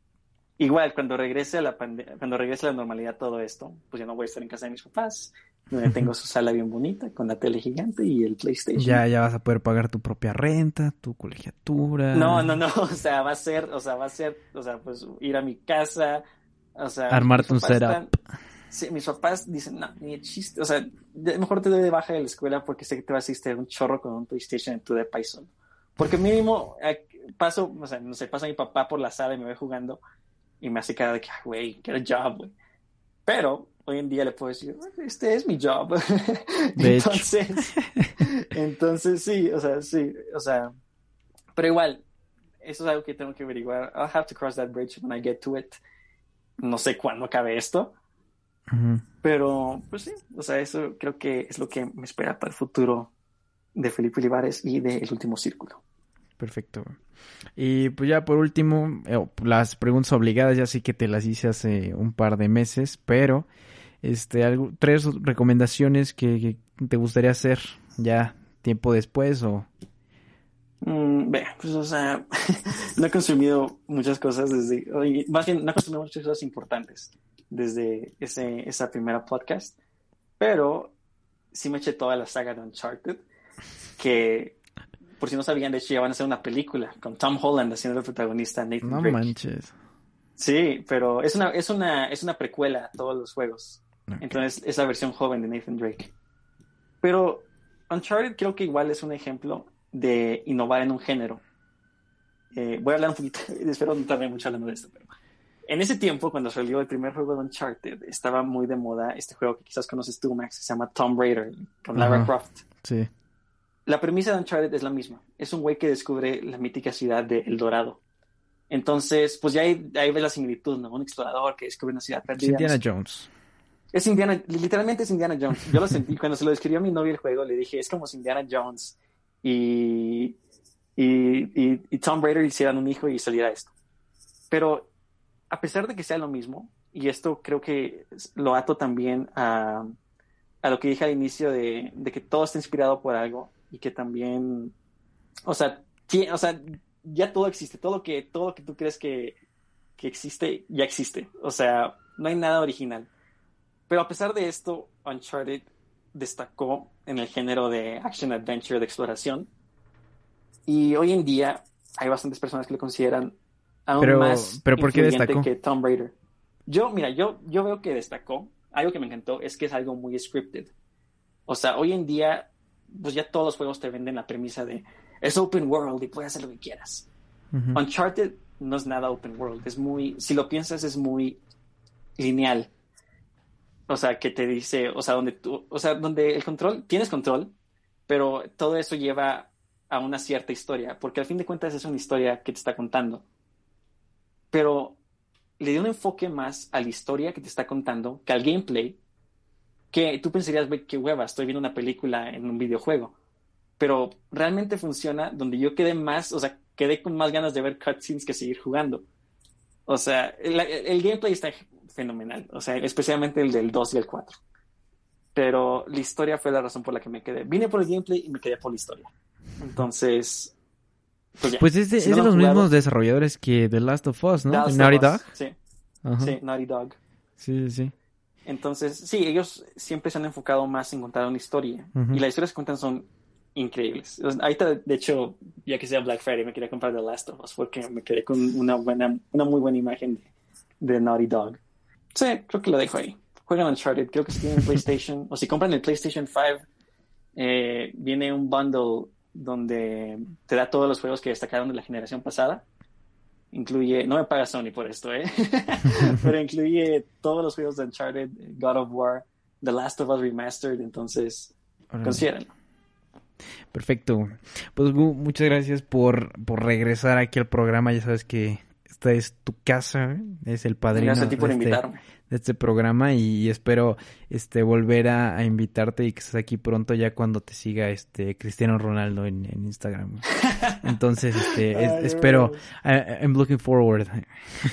Igual, cuando regrese a la cuando regrese a la normalidad todo esto, pues ya no voy a estar en casa de mis papás, donde tengo su sala bien bonita con la tele gigante y el PlayStation. Ya, ya vas a poder pagar tu propia renta, tu colegiatura. No, no, no, o sea, va a ser, o sea, va a ser, o sea, pues ir a mi casa, o sea, armarte un setup sí, mis papás dicen, no, ni chiste, o sea, mejor te doy de baja de la escuela porque sé que te vas a ir un chorro con un PlayStation en tu de solo. Porque mínimo eh, paso, o sea, no sé, pasa mi papá por la sala y me ve jugando y me hace cara de que, ah, güey, get a job, güey. Pero hoy en día le puedo decir, este es mi job. entonces, entonces sí, o sea, sí, o sea, pero igual, eso es algo que tengo que averiguar. I'll have to cross that bridge when I get to it. No sé cuándo acabe esto, pero, pues sí, o sea, eso creo que es lo que me espera para el futuro de Felipe Olivares y de El Último Círculo. Perfecto. Y pues ya por último, eh, las preguntas obligadas ya sí que te las hice hace un par de meses, pero este, algo, tres recomendaciones que, te gustaría hacer ya tiempo después o... Mm, pues o sea, no he consumido muchas cosas desde, más bien no he consumido muchas cosas importantes desde ese, esa primera podcast, pero sí me eché toda la saga de Uncharted, que por si no sabían, de hecho ya van a hacer una película con Tom Holland haciendo el protagonista Nathan No manches. Sí, pero es una, es una, es una precuela a todos los juegos. Entonces es la versión joven de Nathan Drake. Pero Uncharted creo que igual es un ejemplo de innovar en un género. Eh, voy a hablar un poquito, espero no tarde mucho hablando de esto, pero en ese tiempo, cuando salió el primer juego de Uncharted, estaba muy de moda este juego que quizás conoces tú, Max, que se llama Tomb Raider, con Lara Croft. Sí. La premisa de Uncharted es la misma. Es un güey que descubre la mítica ciudad de El Dorado. Entonces, pues ya ahí, ahí ves la similitud, ¿no? Un explorador que descubre una ciudad perdida. Indiana Jones. Es Indiana, literalmente es Indiana Jones. Yo lo sentí cuando se lo describió a mi novia el juego, le dije, es como si Indiana Jones y, y, y, Tom Raider hicieran un hijo y saliera esto. Pero a pesar de que sea lo mismo, y esto creo que lo ato también a, lo que dije al inicio de, que todo está inspirado por algo y que también, o sea, o sea, ya todo existe, todo lo que, todo lo que tú crees que, que existe, ya existe. O sea, no hay nada original. Pero a pesar de esto, Uncharted destacó en el género de action adventure de exploración. Y hoy en día hay bastantes personas que lo consideran aún pero, más pero ¿por qué destacó? que Tom Raider. Yo, mira, yo, yo veo que destacó. Algo que me encantó es que es algo muy scripted. O sea, hoy en día, pues ya todos los juegos te venden la premisa de es open world y puedes hacer lo que quieras. Uncharted no es nada open world. Es muy, si lo piensas, es muy lineal. O sea, que te dice, o sea, donde tú, o sea, donde el control, tienes control, pero todo eso lleva a una cierta historia, porque al fin de cuentas es una historia que te está contando. pero le dio un enfoque más a la historia que te está contando que al gameplay, que tú pensarías, qué hueva, estoy viendo una película en un videojuego. Pero realmente funciona donde yo quedé más, o sea, quedé con más ganas de ver cutscenes que seguir jugando. O sea, el, gameplay está fenomenal, o sea, especialmente el del 2 y el 4. Pero la historia fue la razón por la que me quedé. Vine por el gameplay y me quedé por la historia. Entonces, pues, pues es de, los mismos desarrolladores que The Last of Us, ¿no? Naughty Dog. Sí. sí, Naughty Dog. Sí, sí. Entonces, sí, ellos siempre se han enfocado más en contar una historia. Y las historias que cuentan son increíbles. Ahorita, de hecho, ya que sea Black Friday, me quería comprar The Last of Us porque me quedé con una buena, una muy buena imagen de, Naughty Dog. Sí, creo que lo dejo ahí. Juegan Uncharted, creo que si tienen PlayStation, o si compran el PlayStation 5, eh, viene un bundle donde te da todos los juegos que destacaron de la generación pasada. Incluye, no me paga Sony por esto, ¿eh? pero incluye todos los juegos de Uncharted, God of War, The Last of Us Remastered, entonces, considérenlo. Perfecto. Pues muchas gracias por, por regresar aquí al programa. Ya sabes que esta es tu casa, es el padrino. Gracias a ti por este invitarme de este programa y, espero este volver a, invitarte y que estés aquí pronto ya cuando te siga este Cristiano Ronaldo en, Instagram. Entonces, este espero I'm looking forward.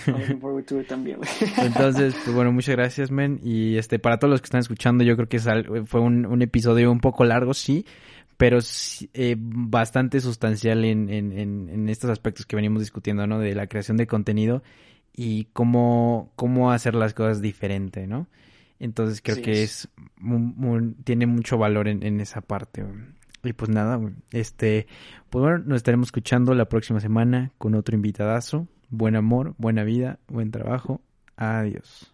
looking forward to it también. Entonces, pues bueno, muchas gracias, men, y este para todos los que están escuchando, yo creo que fue un, un episodio un poco largo, sí, pero eh, bastante sustancial en, en, en, estos aspectos que venimos discutiendo, ¿no? De la creación de contenido y cómo, cómo hacer las cosas diferente, ¿no? Entonces creo que es, tiene mucho valor en, en, esa parte. Y pues nada, este, pues bueno, nos estaremos escuchando la próxima semana con otro invitadazo. Buen amor, buena vida, buen trabajo. Adiós.